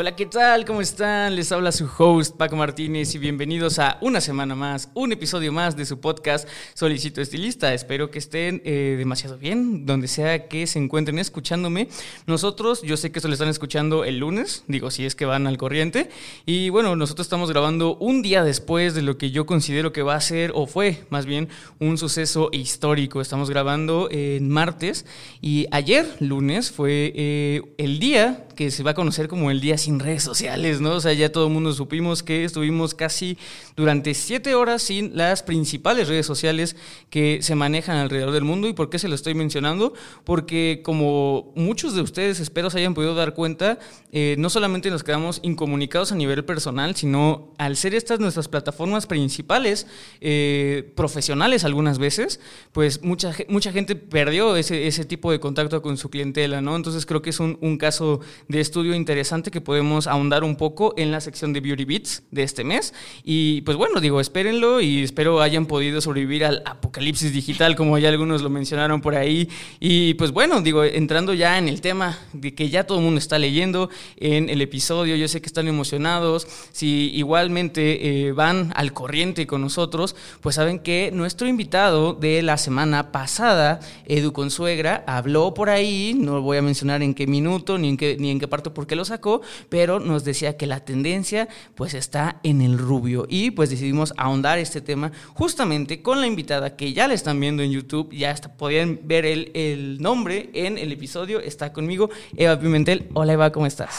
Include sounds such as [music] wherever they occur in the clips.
Hola, ¿qué tal? ¿Cómo están? Les habla su host Paco Martínez y bienvenidos a una semana más, un episodio más de su podcast Solicito Estilista. Espero que estén eh, demasiado bien, donde sea que se encuentren escuchándome. Nosotros, yo sé que se lo están escuchando el lunes, digo, si es que van al corriente. Y bueno, nosotros estamos grabando un día después de lo que yo considero que va a ser, o fue más bien, un suceso histórico. Estamos grabando en martes y ayer, lunes, fue eh, el día que se va a conocer como el día sin redes sociales, ¿no? O sea, ya todo el mundo supimos que estuvimos casi durante siete horas sin las principales redes sociales que se manejan alrededor del mundo. ¿Y por qué se lo estoy mencionando? Porque como muchos de ustedes espero se hayan podido dar cuenta, eh, no solamente nos quedamos incomunicados a nivel personal, sino al ser estas nuestras plataformas principales, eh, profesionales algunas veces, pues mucha, mucha gente perdió ese, ese tipo de contacto con su clientela, ¿no? Entonces creo que es un, un caso de estudio interesante que podemos ahondar un poco en la sección de Beauty Beats de este mes. Y pues bueno, digo, espérenlo y espero hayan podido sobrevivir al apocalipsis digital, como ya algunos lo mencionaron por ahí. Y pues bueno, digo, entrando ya en el tema de que ya todo el mundo está leyendo en el episodio, yo sé que están emocionados. Si igualmente eh, van al corriente con nosotros, pues saben que nuestro invitado de la semana pasada, Edu Consuegra, habló por ahí, no voy a mencionar en qué minuto ni en qué, ni en qué parte por qué lo sacó, pero nos decía que la tendencia pues está en el rubio y pues decidimos ahondar este tema justamente con la invitada que ya la están viendo en YouTube, ya podían ver el, el nombre en el episodio, está conmigo Eva Pimentel. Hola Eva, ¿cómo estás?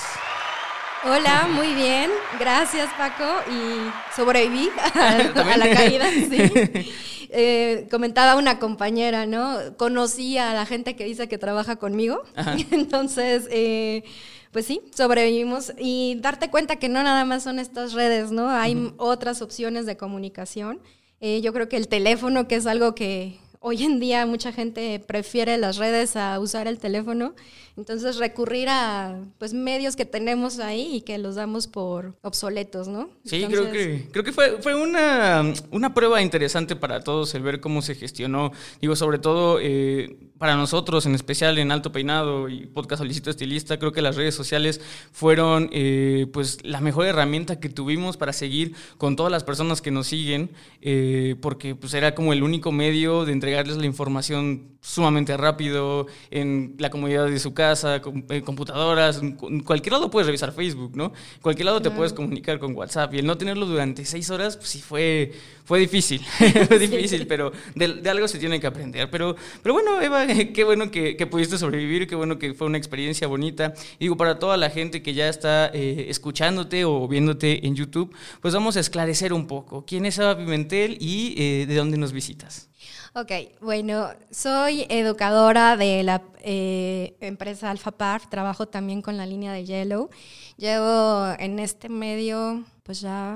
Hola, muy bien. Gracias, Paco. Y sobreviví [laughs] a, [laughs] la caída. Sí. [laughs] Eh, comentaba una compañera, ¿no? Conocí a la gente que dice que trabaja conmigo. Ajá. Entonces, eh, pues sí, sobrevivimos. Y darte cuenta que no nada más son estas redes, ¿no? Hay uh -huh. otras opciones de comunicación. Eh, yo creo que el teléfono, que es algo que hoy en día mucha gente prefiere las redes a usar el teléfono. Entonces recurrir a pues medios que tenemos ahí y que los damos por obsoletos, ¿no? Sí, Entonces, creo que creo que fue, fue una, una prueba interesante para todos el ver cómo se gestionó. Digo, sobre todo eh, para nosotros, en especial en Alto Peinado y Podcast Solicito Estilista, creo que las redes sociales fueron eh, pues la mejor herramienta que tuvimos para seguir con todas las personas que nos siguen, eh, porque pues era como el único medio de entregarles la información sumamente rápido en la comodidad de su casa, con, en computadoras, en cualquier lado puedes revisar Facebook, ¿no? En cualquier lado te puedes comunicar con WhatsApp y el no tenerlo durante seis horas, pues sí fue, fue difícil, [laughs] [laughs] fue difícil, pero de, de, algo se tiene que aprender. Pero, pero bueno, Eva, [laughs] qué bueno que, que, pudiste sobrevivir, qué bueno que fue una experiencia bonita. Y digo, para toda la gente que ya está eh, escuchándote o viéndote en YouTube, pues vamos a esclarecer un poco. ¿Quién es Eva Pimentel y eh, de dónde nos visitas? Ok, bueno, soy educadora de la eh, empresa Alphapar, trabajo también con la línea de Yellow. Llevo en este medio, pues ya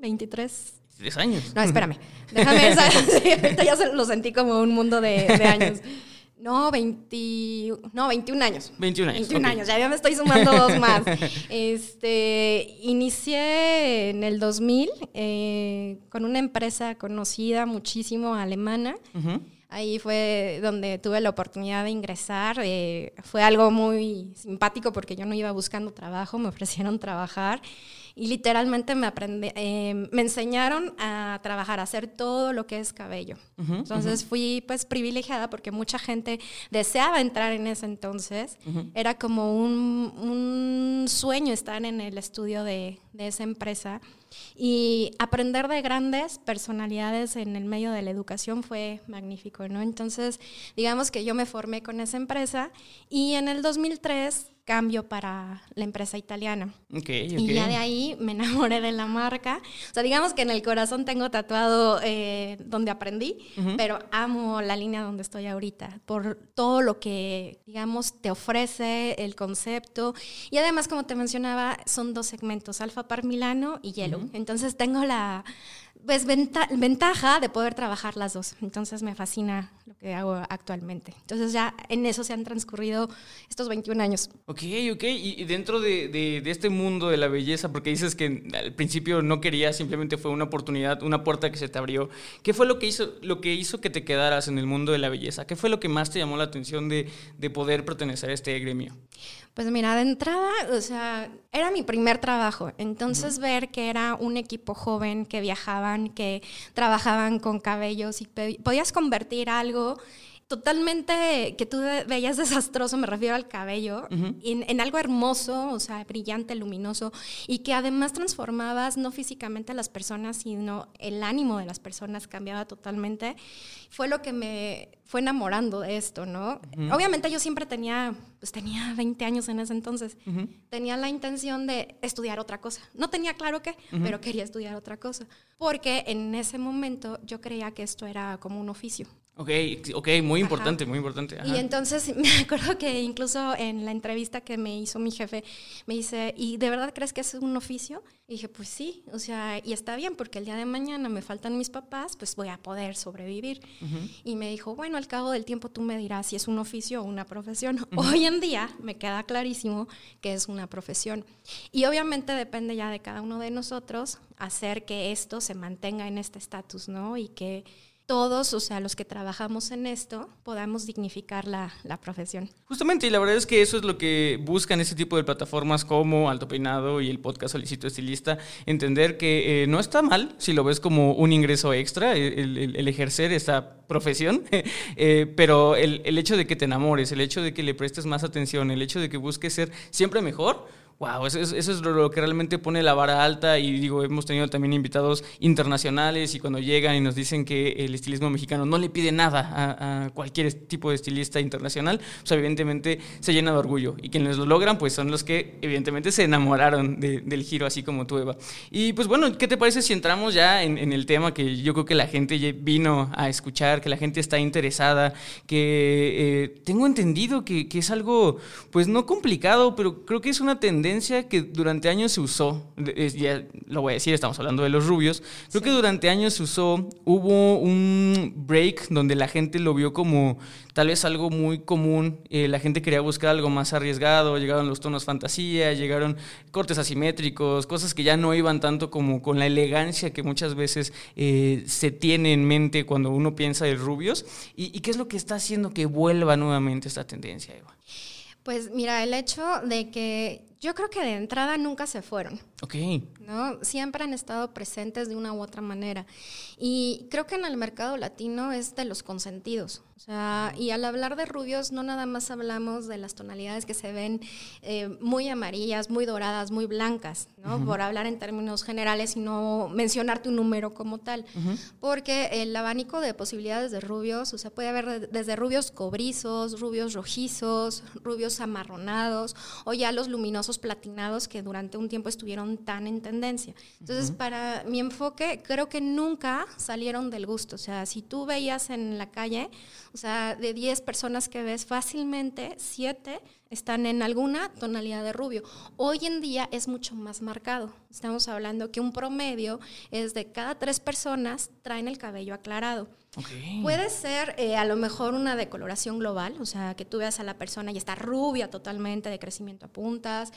23 10 años. No, espérame. Déjame, [laughs] [laughs] sí, ahorita ya lo sentí como un mundo de, de años. [laughs] No, 20, no, 21 años. 21 años. 21 okay. años, ya me estoy sumando dos [laughs] más. Este, inicié en el 2000 eh, con una empresa conocida muchísimo, alemana. Uh -huh. Ahí fue donde tuve la oportunidad de ingresar. Eh, fue algo muy simpático porque yo no iba buscando trabajo, me [laughs] ofrecieron trabajar y literalmente me, aprendí, eh, me enseñaron a trabajar, a hacer todo lo que es cabello. Uh -huh, entonces uh -huh. fui pues privilegiada porque mucha gente deseaba entrar en ese entonces. Uh -huh. Era como un, un, sueño estar en el estudio de, de esa empresa. Y aprender de grandes personalidades en el medio de la educación fue magnífico, ¿no? Entonces, digamos que yo me formé con esa empresa y en el 2003 cambio para la empresa italiana. Y ya de ahí me enamoré de la marca. O sea, digamos que en el corazón tengo tatuado eh, donde aprendí, pero amo la línea donde estoy ahorita, por todo lo que, digamos, te ofrece el concepto. Y además, como te mencionaba, son dos segmentos, Alfa Par Milano y Yellow. Entonces tengo la pues ventaja de poder trabajar las dos. Entonces me fascina lo que hago actualmente. Entonces ya en eso se han transcurrido estos 21 años. Ok, ok. Y, dentro de, de, este mundo de la belleza, porque dices que al principio no querías, simplemente fue una oportunidad, una puerta que se te abrió. ¿Qué fue lo que hizo, lo que, hizo que te quedaras en el mundo de la belleza? ¿Qué fue lo que más te llamó la atención de, de poder pertenecer a este gremio? Pues mira, de entrada, o sea, era mi primer trabajo. Entonces ver que era un equipo joven que viajaban, que trabajaban con cabellos y podías convertir algo totalmente que tú veías desastroso, me refiero al cabello, en, algo hermoso, o sea, brillante, luminoso, y que además transformabas no físicamente a las personas, sino el ánimo de las personas cambiaba totalmente, fue lo que me fue enamorando de esto, ¿no? Obviamente yo siempre tenía, pues tenía 20 años en ese entonces, tenía la intención de estudiar otra cosa. No tenía claro qué, pero quería estudiar otra cosa, porque en ese momento yo creía que esto era como un oficio. Ok, ok, muy importante, muy importante. Y entonces [laughs] me acuerdo que incluso en la entrevista que me hizo mi jefe, me dice, ¿y de verdad crees que es un oficio? Y dije, pues sí, o sea, y está bien, porque el día de mañana me faltan mis papás, pues voy a poder sobrevivir. Y me dijo, bueno, al cabo del tiempo tú me dirás si es un oficio o una profesión. [laughs] Hoy en día me queda clarísimo que es una profesión. Y obviamente depende ya de cada uno de nosotros hacer que esto se mantenga en este estatus, ¿no? Y que todos, o sea, los que trabajamos en esto, podamos dignificar la, profesión. Justamente, y la verdad es que eso es lo que buscan ese tipo de plataformas como Alto Peinado y el podcast Solicito Estilista, entender que eh, no está mal si lo ves como un ingreso extra, el, ejercer esta profesión, [laughs] eh, pero el, el hecho de que te enamores, el hecho de que le prestes más atención, el hecho de que busques ser siempre mejor, Wow, eso es, lo que realmente pone la vara alta y digo, hemos tenido también invitados internacionales y cuando llegan y nos dicen que el estilismo mexicano no le pide nada a, cualquier tipo de estilista internacional, pues evidentemente se llena de orgullo y quienes lo logran pues son los que evidentemente se enamoraron del giro así como tú Eva. Y pues bueno, ¿qué te parece si entramos ya en, el tema que yo creo que la gente vino a escuchar, que la gente está interesada, que eh, tengo entendido que, que es algo pues no complicado, pero creo que es una tendencia que durante años se usó, ya lo voy a decir, estamos hablando de los rubios, creo que durante años se usó, hubo un break donde la gente lo vio como tal vez algo muy común, eh, la gente quería buscar algo más arriesgado, llegaron los tonos fantasía, llegaron cortes asimétricos, cosas que ya no iban tanto como con la elegancia que muchas veces eh, se tiene en mente cuando uno piensa de rubios. ¿Y, ¿Y qué es lo que está haciendo que vuelva nuevamente esta tendencia, Eva? Pues mira, el hecho de que yo creo que de entrada nunca se fueron. Ok. ¿no? Siempre han estado presentes de una u otra manera. Y creo que en el mercado latino es de los consentidos. O sea, y al hablar de rubios, no nada más hablamos de las tonalidades que se ven eh, muy amarillas, muy doradas, muy blancas, ¿no? Por hablar en términos generales y no mencionarte un número como tal. Porque el abanico de posibilidades de rubios, o sea, puede haber desde rubios cobrizos, rubios rojizos, rubios amarronados, o ya los luminosos platinados que durante un tiempo estuvieron tan en tendencia. Entonces, para mi enfoque, creo que nunca salieron del gusto. O sea, si tú veías en la calle, o sea, de 10 personas que ves fácilmente, 7 están en alguna tonalidad de rubio. Hoy en día es mucho más marcado. Estamos hablando que un promedio es de cada tres personas traen el cabello aclarado. Puede ser eh, a lo mejor una decoloración global, o sea, que tú veas a la persona y está rubia totalmente, de crecimiento a puntas,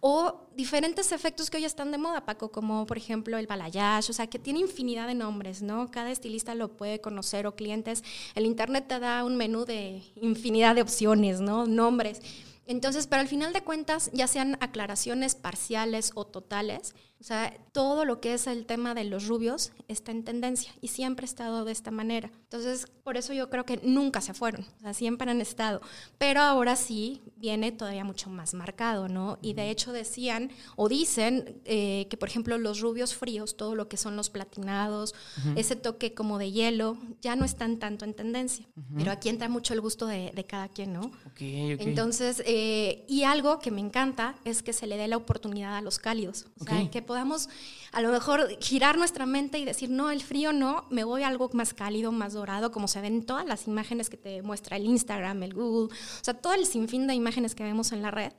o diferentes efectos que hoy están de moda, Paco, como por ejemplo el balayage, o sea, que tiene infinidad de nombres, ¿no? Cada estilista lo puede conocer o clientes. El Internet te da un menú de infinidad de opciones, ¿no? Nombres. Entonces, pero al final de cuentas, ya sean aclaraciones parciales o totales, O sea, todo lo que es el tema de los rubios está en tendencia y siempre ha estado de esta manera. Entonces, por eso yo creo que nunca se fueron, o sea, siempre han estado. Pero ahora sí viene todavía mucho más marcado, ¿no? Y de hecho decían o dicen eh, que, por ejemplo, los rubios fríos, todo lo que son los platinados, ese toque como de hielo, ya no están tanto en tendencia. Pero aquí entra mucho el gusto de, cada quien, ¿no? Entonces, eh, y algo que me encanta es que se le dé la oportunidad a los cálidos. O sea, que podamos a lo mejor girar nuestra mente y decir, no, el frío no, me voy a algo más cálido, más dorado, como se ven en todas las imágenes que te muestra el Instagram, el Google, o sea, todo el sinfín de imágenes que vemos en la red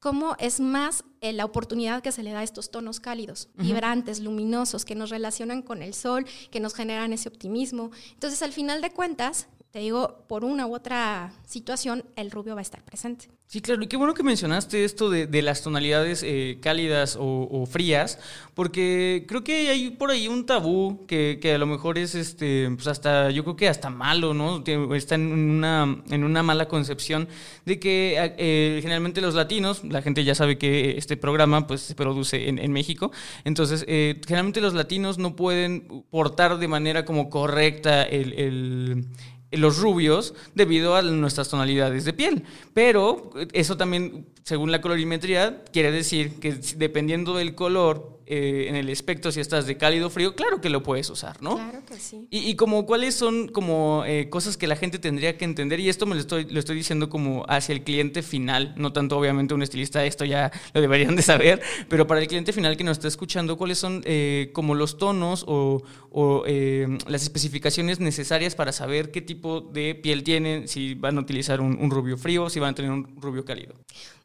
cómo es más eh, la oportunidad que se le da a estos tonos cálidos, vibrantes, luminosos, que nos relacionan con el sol, que nos generan ese optimismo. Entonces, al final de cuentas, te digo, por una u otra situación, el rubio va a estar presente. Sí, claro, y qué bueno que mencionaste esto de, las tonalidades eh, cálidas o, frías, porque creo que hay por ahí un tabú que, a lo mejor es, este, pues hasta, yo creo que hasta malo, ¿no? Está en una, en una mala concepción de que eh, generalmente los latinos, la gente ya sabe que este programa pues se produce en, México, entonces eh, generalmente los latinos no pueden portar de manera como correcta el los rubios debido a nuestras tonalidades de piel. Pero eso también, según la colorimetría, quiere decir que dependiendo del color eh, en el espectro, si estás de cálido o frío, claro que lo puedes usar, ¿no? Claro que sí. Y, como cuáles son como eh, cosas que la gente tendría que entender, y esto me lo estoy, lo estoy diciendo como hacia el cliente final, no tanto obviamente un estilista, esto ya lo deberían de saber, pero para el cliente final que nos está escuchando, cuáles son eh, como los tonos o, o las especificaciones necesarias para saber qué tipo de piel tienen, si van a utilizar un, un rubio frío, si van a tener un rubio cálido.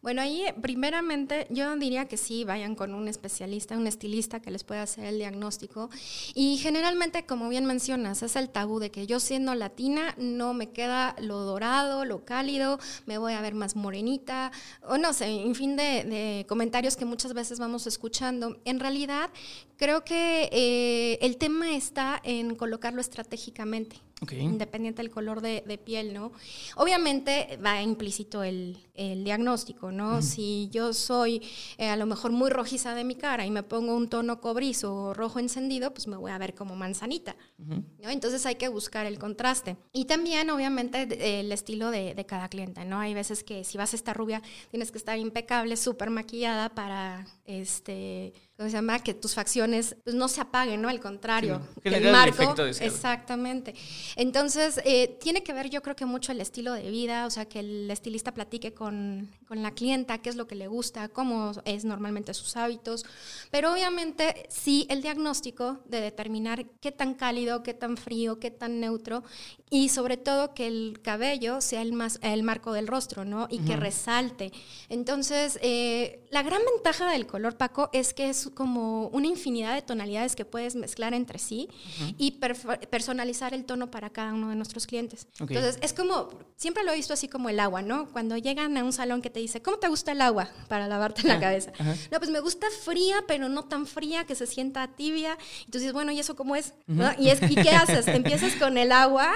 Bueno, ahí primeramente yo diría que sí, vayan con un especialista, un estilista que les pueda hacer el diagnóstico. Y generalmente, como bien mencionas, es el tabú de que yo siendo latina no me queda lo dorado, lo cálido, me voy a ver más morenita, o no sé, en fin de, comentarios que muchas veces vamos escuchando. En realidad, creo que eh, el tema está en colocarlo estratégicamente. Independiente del color de, piel, ¿no? Obviamente va implícito el, diagnóstico, ¿no? Si yo soy eh, a lo mejor muy rojiza de mi cara y me pongo un tono cobrizo o rojo encendido, pues me voy a ver como manzanita. ¿no? Entonces hay que buscar el contraste. Y también, obviamente, el estilo de, cada cliente, ¿no? Hay veces que si vas a estar rubia, tienes que estar impecable, súper maquillada para, este, ¿cómo se llama? Que tus facciones pues, no se apaguen, ¿no? Al contrario, el marco. exactamente. Entonces, eh, tiene que ver, yo creo que mucho el estilo de vida, o sea, que el estilista platique con, con la clienta qué es lo que le gusta, cómo es normalmente sus hábitos, pero obviamente sí el diagnóstico de determinar qué tan cálido, qué tan frío, qué tan neutro y sobre todo que el cabello sea el, más, el marco del rostro, ¿no? Y que resalte. Entonces, eh, la gran ventaja del color, Paco, es que es como una infinidad de tonalidades que puedes mezclar entre sí y personalizar el tono para cada uno de nuestros clientes. Entonces, es como, siempre lo he visto así como el agua, ¿no? Cuando llegan a un salón que te dice, ¿cómo te gusta el agua para lavarte la cabeza? No, pues me gusta fría, pero no tan fría que se sienta tibia. Entonces, bueno, ¿y eso cómo es? ¿Y, es ¿Y qué [laughs] haces? Empiezas con el agua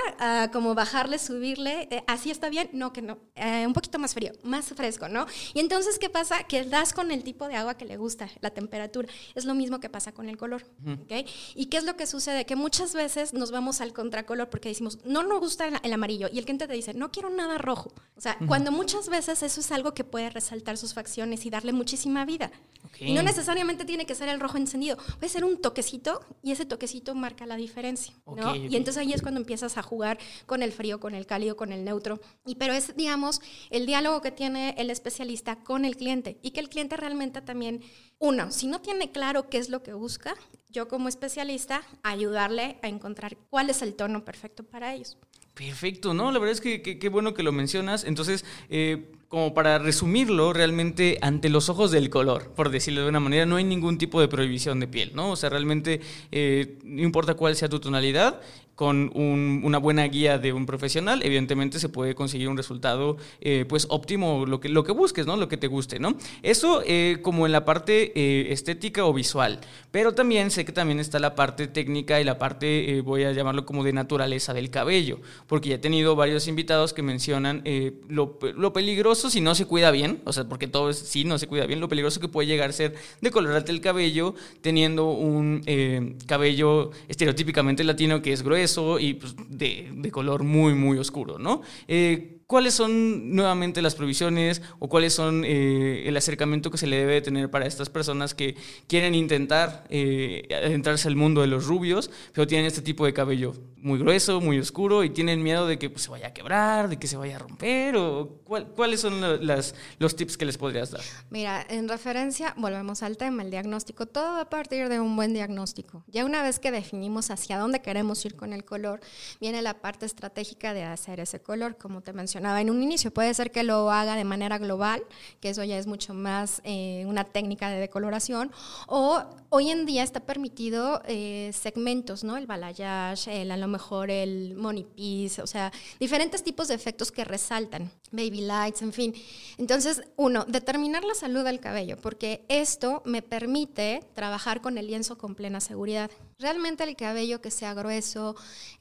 como bajarle, subirle, eh, así está bien, no, que no, eh, un poquito más frío, más fresco, ¿no? Y entonces, ¿qué pasa? Que das con el tipo de agua que le gusta, la temperatura. Es lo mismo que pasa con el color, ¿ok? ¿Y qué es lo que sucede? Que muchas veces nos vamos al contracolor porque decimos, no nos gusta el amarillo, y el cliente te dice, no quiero nada rojo. O sea, cuando muchas veces eso es algo que puede resaltar sus facciones y darle muchísima vida. Y no necesariamente tiene que ser el rojo encendido, puede ser un toquecito y ese toquecito marca la diferencia, ¿no? Y entonces ahí es cuando empiezas a jugar con el frío, con el cálido, con el neutro. Y pero es, digamos, el diálogo que tiene el especialista con el cliente y que el cliente realmente también, uno, si no tiene claro qué es lo que busca, yo como especialista ayudarle a encontrar cuál es el tono perfecto para ellos. Perfecto, ¿no? La verdad es que qué bueno que lo mencionas. Entonces, eh, como para resumirlo, realmente ante los ojos del color, por decirlo de una manera, no hay ningún tipo de prohibición de piel, ¿no? O sea, realmente eh, no importa cuál sea tu tonalidad, con una buena guía de un profesional, evidentemente se puede conseguir un resultado eh, pues óptimo, lo que, lo que busques, ¿no? Lo que te guste, ¿no? Eso como en la parte estética o visual, pero también sé que también está la parte técnica y la parte, voy a llamarlo como de naturaleza del cabello, porque ya he tenido varios invitados que mencionan lo, lo, peligroso si no se cuida bien, o sea, porque todo es, si no se cuida bien, lo peligroso que puede llegar a ser decolorarte el cabello teniendo un eh, cabello estereotípicamente latino que es grueso y pues, de, de, color muy, muy oscuro, ¿no? Eh, ¿Cuáles son nuevamente las provisiones o cuáles son eh, el acercamiento que se le debe tener para estas personas que quieren intentar eh, adentrarse al mundo de los rubios, pero tienen este tipo de cabello muy grueso, muy oscuro y tienen miedo de que pues, se vaya a quebrar, de que se vaya a romper? O, ¿Cuáles son las, los tips que les podrías dar? Mira, en referencia, volvemos al tema, el diagnóstico. Todo va a partir de un buen diagnóstico. Ya una vez que definimos hacia dónde queremos ir con el color, viene la parte estratégica de hacer ese color, como te mencioné en un inicio. Puede ser que lo haga de manera global, que eso ya es mucho más eh, una técnica de decoloración, o hoy en día está permitido eh, segmentos, ¿no? El balayage, el, a lo mejor el money piece, o sea, diferentes tipos de efectos que resaltan, baby lights, en fin. Entonces, uno, determinar la salud del cabello, porque esto me permite trabajar con el lienzo con plena seguridad. Realmente el cabello que sea grueso,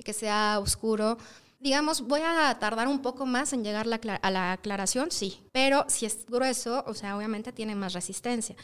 que sea oscuro, Digamos, voy a tardar un poco más en llegar a la aclaración, sí, pero si es grueso, o sea, obviamente tiene más resistencia.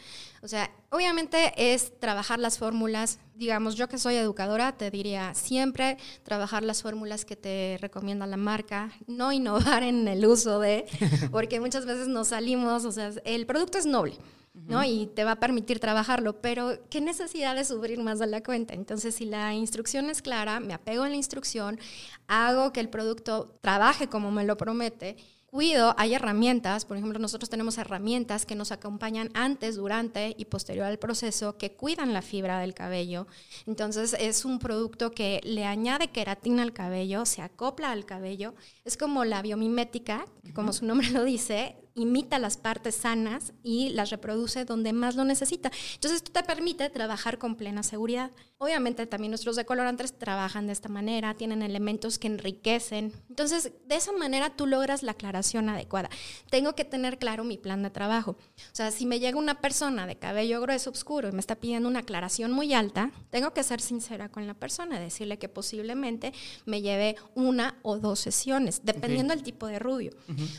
O sea, obviamente es trabajar las fórmulas, digamos, yo que soy educadora, te diría siempre trabajar las fórmulas que te recomienda la marca, no innovar en el uso de, porque muchas veces nos salimos, o sea, el producto es noble. ¿No? Y te va a permitir trabajarlo, pero ¿qué necesidad de sufrir más de la cuenta? Entonces, si la instrucción es clara, me apego a la instrucción, hago que el producto trabaje como me lo promete, cuido, hay herramientas, por ejemplo, nosotros tenemos herramientas que nos acompañan antes, durante y posterior al proceso, que cuidan la fibra del cabello. Entonces es un producto que le añade queratina al cabello, se acopla al cabello. Es como la biomimética, como su nombre lo dice, imita las partes sanas y las reproduce donde más lo necesita. Entonces, esto te permite trabajar con plena seguridad. Obviamente, también nuestros decolorantes trabajan de esta manera, tienen elementos que enriquecen. Entonces, de esa manera tú logras la aclaración adecuada. Tengo que tener claro mi plan de trabajo. O sea, si me llega una persona de cabello grueso, oscuro, y me está pidiendo una aclaración muy alta, tengo que ser sincera con la persona, decirle que posiblemente me lleve una o dos sesiones, dependiendo del tipo de rubio.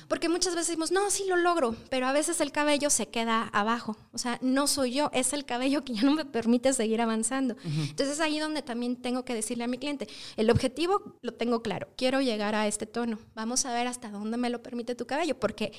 Porque muchas veces decimos, no, sí lo logro, pero a veces el cabello se queda abajo. O sea, no soy yo, es el cabello que ya no me permite seguir avanzando. Entonces ahí donde también tengo que decirle a mi cliente, el objetivo lo tengo claro, quiero llegar a este tono, vamos a ver hasta dónde me lo permite tu cabello, porque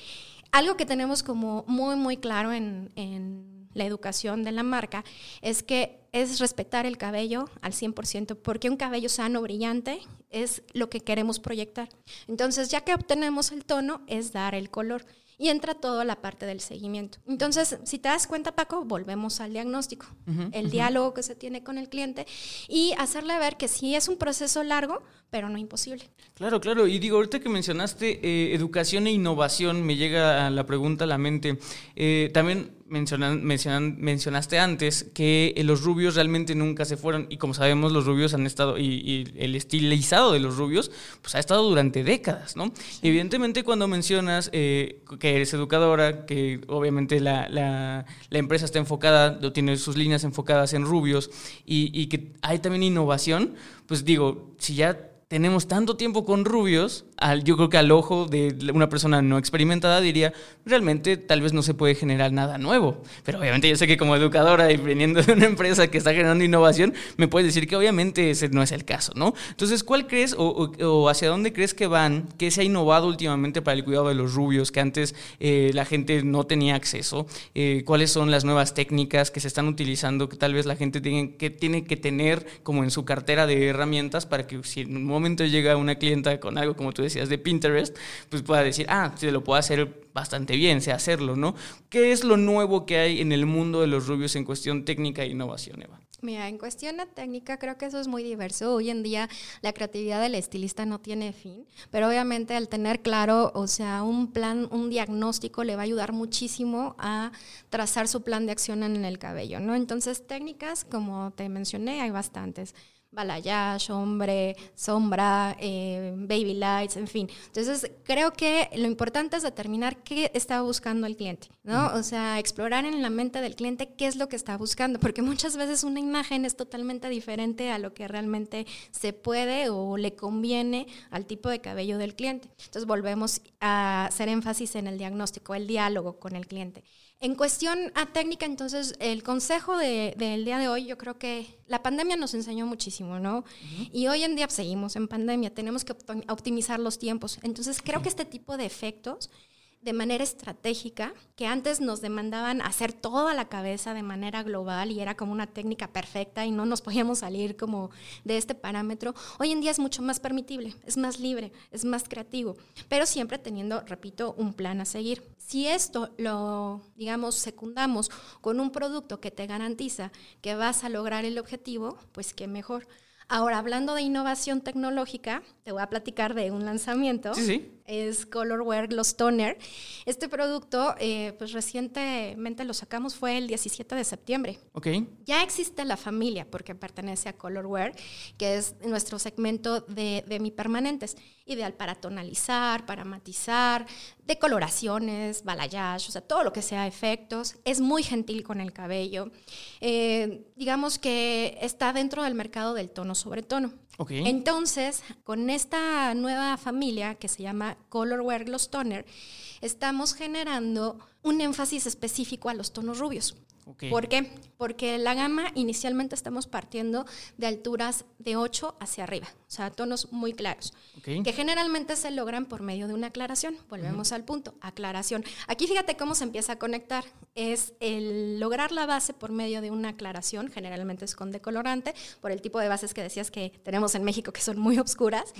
algo que tenemos como muy, muy claro en, en la educación de la marca es que es respetar el cabello al 100%, porque un cabello sano, brillante, es lo que queremos proyectar. Entonces, ya que obtenemos el tono, es dar el color y entra toda la parte del seguimiento. Entonces, si te das cuenta, Paco, volvemos al diagnóstico, el diálogo que se tiene con el cliente y hacerle ver que sí es un proceso largo, pero no imposible. Claro, claro. Y digo, ahorita que mencionaste eh, educación e innovación, me llega la pregunta a la mente. Eh, también mencionan, mencionaste antes que eh, los rubios realmente nunca se fueron y como sabemos los rubios han estado y, el estilizado de los rubios pues ha estado durante décadas, ¿no? Evidentemente cuando mencionas eh, que eres educadora, que obviamente la, la, empresa está enfocada, tiene sus líneas enfocadas en rubios y, y que hay también innovación, pues digo, si ya tenemos tanto tiempo con rubios, yo creo que al ojo de una persona no experimentada diría, realmente tal vez no se puede generar nada nuevo. Pero obviamente yo sé que como educadora y viniendo de una empresa que está generando innovación, me puedes decir que obviamente ese no es el caso, ¿no? Entonces, ¿cuál crees o, hacia dónde crees que van? ¿Qué se ha innovado últimamente para el cuidado de los rubios que antes eh, la gente no tenía acceso? Eh, ¿Cuáles son las nuevas técnicas que se están utilizando que tal vez la gente tiene que, tiene que tener como en su cartera de herramientas para que si en momento llega una clienta con algo, como tú decías, de Pinterest, pues pueda decir, ah, se lo puedo hacer bastante bien, sé hacerlo, ¿no? ¿Qué es lo nuevo que hay en el mundo de los rubios en cuestión técnica e innovación, Eva? Mira, en cuestión de técnica creo que eso es muy diverso. Hoy en día la creatividad del estilista no tiene fin, pero obviamente al tener claro, o sea, un plan, un diagnóstico le va a ayudar muchísimo a trazar su plan de acción en el cabello, ¿no? Entonces, técnicas, como te mencioné, hay bastantes balayage, hombre, sombra, eh, baby lights, en fin. Entonces, creo que lo importante es determinar qué está buscando el cliente, ¿no? O sea, explorar en la mente del cliente qué es lo que está buscando, porque muchas veces una imagen es totalmente diferente a lo que realmente se puede o le conviene al tipo de cabello del cliente. Entonces, volvemos a hacer énfasis en el diagnóstico, el diálogo con el cliente. En cuestión a técnica, entonces, el consejo del día de hoy, yo creo que la pandemia nos enseñó muchísimo, ¿no? Y hoy en día seguimos en pandemia, tenemos que optimizar los tiempos. Entonces, creo que este tipo de efectos de manera estratégica, que antes nos demandaban hacer todo a la cabeza de manera global y era como una técnica perfecta y no nos podíamos salir como de este parámetro, hoy en día es mucho más permitible, es más libre, es más creativo, pero siempre teniendo, repito, un plan a seguir. Si esto lo, digamos, secundamos con un producto que te garantiza que vas a lograr el objetivo, pues qué mejor. Ahora, hablando de innovación tecnológica, te voy a platicar de un lanzamiento. Sí, sí es Colorware Gloss Toner. Este producto, eh, pues recientemente lo sacamos, fue el 17 de septiembre. Ok. Ya existe la familia, porque pertenece a Colorware, que es nuestro segmento de, de permanentes, ideal para tonalizar, para matizar, decoloraciones, balayage, o sea, todo lo que sea efectos. Es muy gentil con el cabello. Eh, digamos que está dentro del mercado del tono sobre tono. Entonces, con esta nueva familia que se llama Colorware Gloss Toner, estamos generando un énfasis específico a los tonos rubios. ¿Por qué? Porque la gama inicialmente estamos partiendo de alturas de 8 hacia arriba, o sea, tonos muy claros, que generalmente se logran por medio de una aclaración. Volvemos al punto, aclaración. Aquí fíjate cómo se empieza a conectar. Es el lograr la base por medio de una aclaración, generalmente es con decolorante, por el tipo de bases que decías que tenemos en México que son muy oscuras,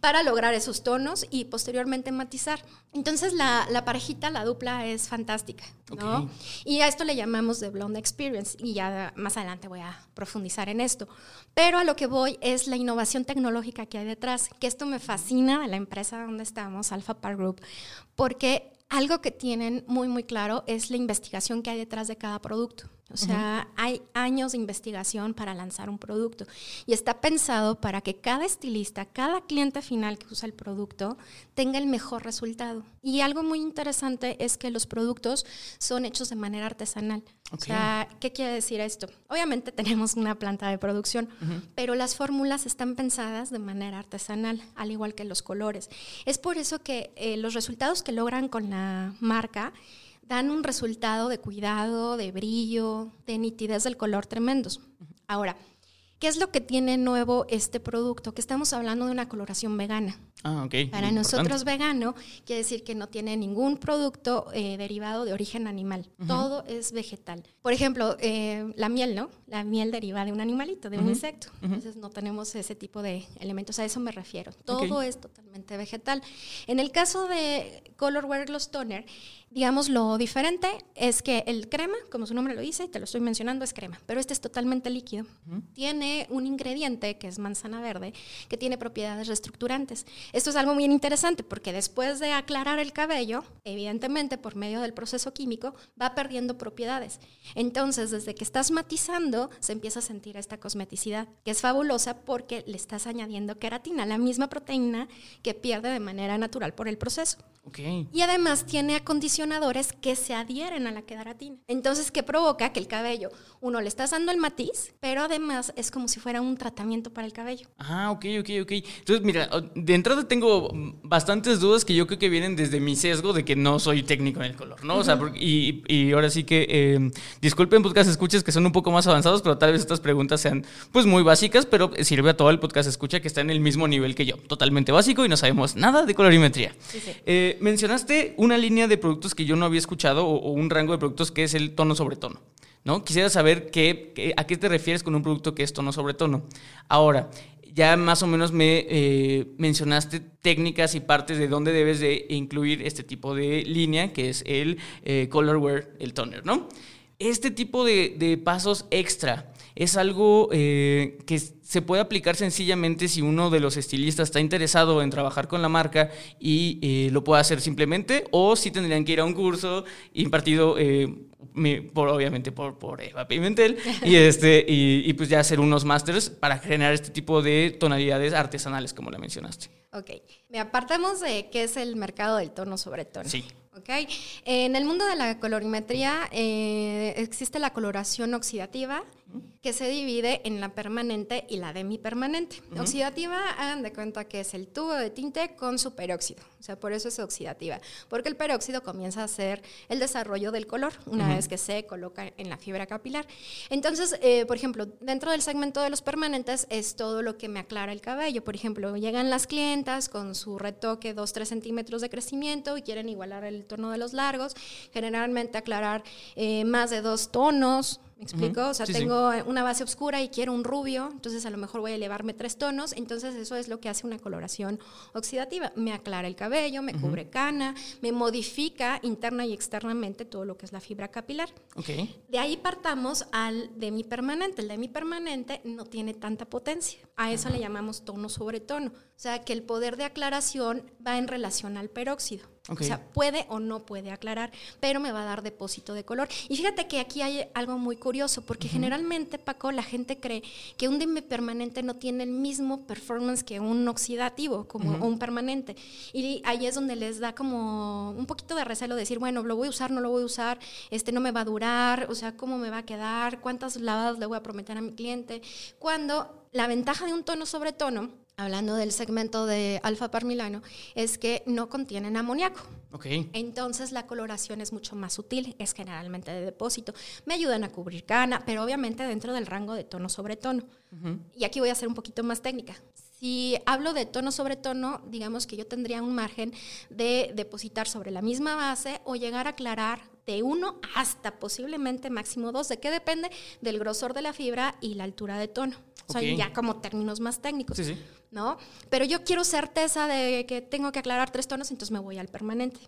para lograr esos tonos y posteriormente matizar. Entonces la, la parejita, la dupla es fantástica, ¿no? Y a esto le llamamos de Blonde Experience y ya más adelante voy a profundizar en esto. Pero a lo que voy es la innovación tecnológica que hay detrás, que esto me fascina de la empresa donde estamos, Alpha Par Group, porque algo que tienen muy, muy claro es la investigación que hay detrás de cada producto. O sea, hay años de investigación para lanzar un producto y está pensado para que cada estilista, cada cliente final que usa el producto tenga el mejor resultado. Y algo muy interesante es que los productos son hechos de manera artesanal. O sea, ¿qué quiere decir esto? Obviamente [laughs] tenemos una planta de producción, pero las fórmulas están pensadas de manera artesanal, al igual que los colores. Es por eso que eh, los resultados que logran con la marca dan un resultado de cuidado, de brillo, de nitidez del color tremendos. Ahora, ¿Qué es lo que tiene nuevo este producto? Que estamos hablando de una coloración vegana. Ah, ok. Para nosotros vegano quiere decir que no tiene ningún producto eh, derivado de origen animal. Todo es vegetal. Por ejemplo, eh, la miel, ¿no? La miel deriva de un animalito, de un insecto. Entonces no tenemos ese tipo de elementos. A eso me refiero. Todo es totalmente vegetal. En el caso de Colorware Gloss Toner, Digamos, lo diferente es que el crema, como su nombre lo dice, te lo estoy mencionando, es crema, pero este es totalmente líquido. Tiene un ingrediente que es manzana verde, que tiene propiedades reestructurantes. Esto es algo muy interesante porque después de aclarar el cabello, evidentemente por medio del proceso químico, va perdiendo propiedades. Entonces, desde que estás matizando, se empieza a sentir esta cosmeticidad, que es fabulosa porque le estás añadiendo queratina, la misma proteína que pierde de manera natural por el proceso. Y además tiene acondicionadores que se adhieren a la queratina. Entonces, ¿qué provoca? Que el cabello, uno le estás dando el matiz, pero además es como si fuera un tratamiento para el cabello. Ah, ok, ok, ok. Entonces, mira, de entrada tengo bastantes dudas que yo creo que vienen desde mi sesgo de que no soy técnico en el color, ¿no? O sea, y, y, ahora sí que, eh, disculpen podcast escuchas que son un poco más avanzados, pero tal vez estas preguntas sean pues muy básicas, pero sirve a todo el podcast escucha que está en el mismo nivel que yo, totalmente básico y no sabemos nada de colorimetría. Sí, sí. Eh, mencionaste una línea de productos que yo no había escuchado o, un rango de productos que es el tono sobre tono. Quisiera saber qué, a qué te refieres con un producto que es tono sobre tono. Ahora, ya más o menos me eh, mencionaste técnicas y partes de dónde debes de incluir este tipo de línea, que es el eh, Colorware, el toner, ¿no? Este tipo de, pasos extra es algo eh, que se puede aplicar sencillamente si uno de los estilistas está interesado en trabajar con la marca y eh, lo puede hacer simplemente, o si tendrían que ir a un curso impartido eh, por, obviamente por, por Eva Pimentel y, [laughs] este, y, pues ya hacer unos másters para generar este tipo de tonalidades artesanales, como la mencionaste. Ok, me apartamos de qué es el mercado del tono sobre tono. Sí. Okay. En el mundo de la colorimetría eh, existe la coloración oxidativa, que se divide en la permanente y la demipermanente. Oxidativa, hagan de cuenta que es el tubo de tinte con su peróxido, o sea, por eso es oxidativa, porque el peróxido comienza a hacer el desarrollo del color una vez que se coloca en la fibra capilar. Entonces, eh, por ejemplo, dentro del segmento de los permanentes es todo lo que me aclara el cabello. Por ejemplo, llegan las clientas con su retoque 2-3 centímetros de crecimiento y quieren igualar el tono de los largos, generalmente aclarar eh, más de dos tonos, ¿Me explico? O sea, tengo una base oscura y quiero un rubio, entonces a lo mejor voy a elevarme tres tonos, entonces eso es lo que hace una coloración oxidativa. Me aclara el cabello, me cubre cana, me modifica interna y externamente todo lo que es la fibra capilar. Okay. De ahí partamos al demipermanente. El demipermanente no tiene tanta potencia. A eso le llamamos tono sobre tono. O sea, que el poder de aclaración va en relación al peróxido. O sea, puede o no puede aclarar, pero me va a dar depósito de color. Y fíjate que aquí hay algo muy curioso, porque generalmente, Paco, la gente cree que un permanente no tiene el mismo performance que un oxidativo, como un permanente. Y ahí es donde les da como un poquito de recelo decir, bueno, lo voy a usar, no lo voy a usar, este no me va a durar, o sea, cómo me va a quedar, cuántas lavadas le voy a prometer a mi cliente. Cuando la ventaja de un tono sobre tono hablando del segmento de alfa parmilano, es que no contienen amoníaco. Okay. Entonces la coloración es mucho más sutil, es generalmente de depósito. Me ayudan a cubrir cana, pero obviamente dentro del rango de tono sobre tono. Y aquí voy a ser un poquito más técnica. Si hablo de tono sobre tono, digamos que yo tendría un margen de depositar sobre la misma base o llegar a aclarar de uno hasta posiblemente máximo dos, ¿de qué depende? Del grosor de la fibra y la altura de tono. Son ya como términos más técnicos. Sí, sí. ¿no? Pero yo quiero certeza de que tengo que aclarar tres tonos, entonces me voy al permanente.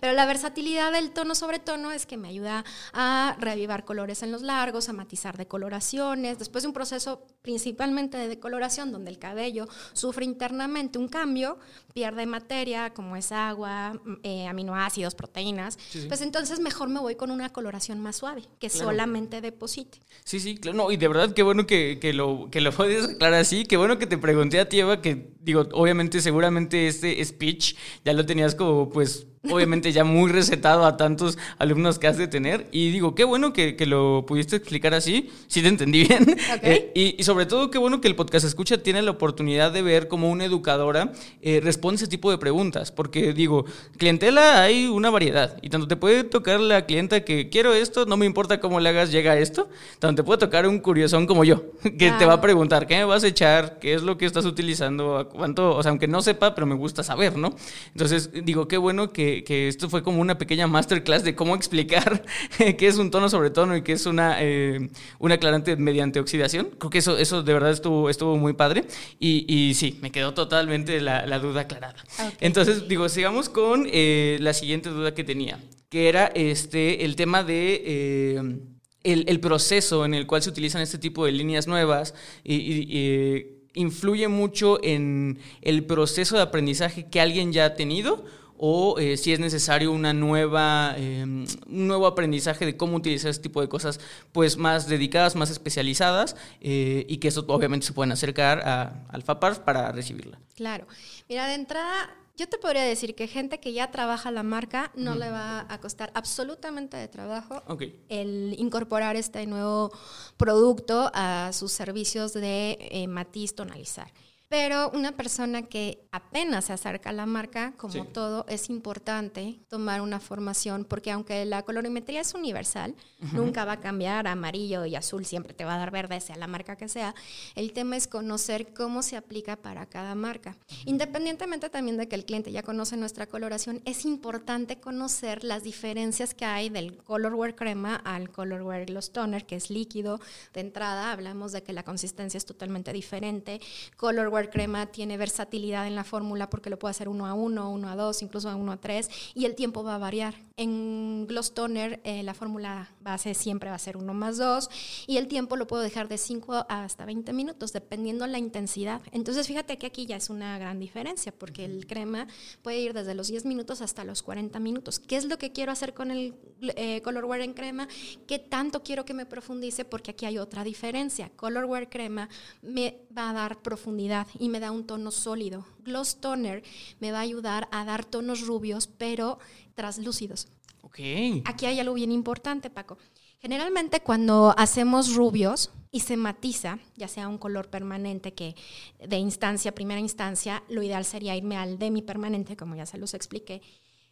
Pero la versatilidad del tono sobre tono es que me ayuda a reavivar colores en los largos, a matizar decoloraciones. Después de un proceso principalmente de decoloración, donde el cabello sufre internamente un cambio, pierde materia como es agua, mm, eh, aminoácidos, proteínas, pues entonces mejor me voy con una coloración más suave, que solamente deposite. Sí, sí, claro. No, y de verdad qué bueno que, que, lo, que lo puedes aclarar así, qué bueno que te pregunté a ti, Eva, que digo, obviamente seguramente este speech ya lo tenías como pues obviamente ya muy recetado a tantos alumnos que has de tener. Y digo, qué bueno que, lo pudiste explicar así, sí te entendí bien. Eh, y, sobre todo, qué bueno que el podcast escucha tiene la oportunidad de ver cómo una educadora eh, responde ese tipo de preguntas. Porque digo, clientela hay una variedad. Y tanto te puede tocar la clienta que quiero esto, no me importa cómo le hagas, llega a esto. Tanto te puede tocar un curiosón como yo, [laughs] que te va a preguntar, ¿qué me vas a echar? ¿Qué es lo que estás utilizando? ¿Cuánto? O sea, aunque no sepa, pero me gusta saber, ¿no? Entonces, digo, qué bueno que que, esto fue como una pequeña masterclass de cómo explicar [laughs] qué es un tono sobre tono y qué es una, eh, un aclarante mediante oxidación. Creo que eso, eso de verdad estuvo, estuvo muy padre. Y, y sí, me quedó totalmente la, duda aclarada. Entonces, digo, sigamos con eh, la siguiente duda que tenía, que era este, el tema de... Eh, el, proceso en el cual se utilizan este tipo de líneas nuevas y influye mucho en el proceso de aprendizaje que alguien ya ha tenido o eh, si es necesario una nueva, em, un nuevo aprendizaje de cómo utilizar este tipo de cosas pues más dedicadas, más especializadas eh, y que eso obviamente se pueden acercar a Alfapar para recibirla. Claro. Mira, de entrada yo te podría decir que gente que ya trabaja la marca no le va a costar absolutamente de trabajo el incorporar este nuevo producto a sus servicios de eh, matiz tonalizar. Pero una persona que apenas se acerca a la marca, como todo, es importante tomar una formación, porque aunque la colorimetría es universal, nunca va a cambiar amarillo y azul, siempre te va a dar verde, sea la marca que sea. El tema es conocer cómo se aplica para cada marca. Independientemente también de que el cliente ya conoce nuestra coloración, es importante conocer las diferencias que hay del Colorware crema al Colorware gloss toner, que es líquido. De entrada hablamos de que la consistencia es totalmente diferente. Colorware Crema tiene versatilidad en la fórmula porque lo puedo hacer uno a uno, uno a dos, incluso a uno a tres, y el tiempo va a variar. En Gloss Toner eh, la fórmula base siempre va a ser uno más dos, y el tiempo lo puedo dejar de 5 hasta 20 minutos, dependiendo la intensidad. Entonces, fíjate que aquí ya es una gran diferencia, porque el crema puede ir desde los 10 minutos hasta los 40 minutos. ¿Qué es lo que quiero hacer con el eh, Color Wear en crema? ¿Qué tanto quiero que me profundice? Porque aquí hay otra diferencia. Color Wear crema me va a dar profundidad y me da un tono sólido. Gloss Toner me va a ayudar a dar tonos rubios, pero traslúcidos. Okay. Aquí hay algo bien importante, Paco. Generalmente cuando hacemos rubios y se matiza, ya sea un color permanente que de instancia, primera instancia, lo ideal sería irme al demi permanente, como ya se los expliqué,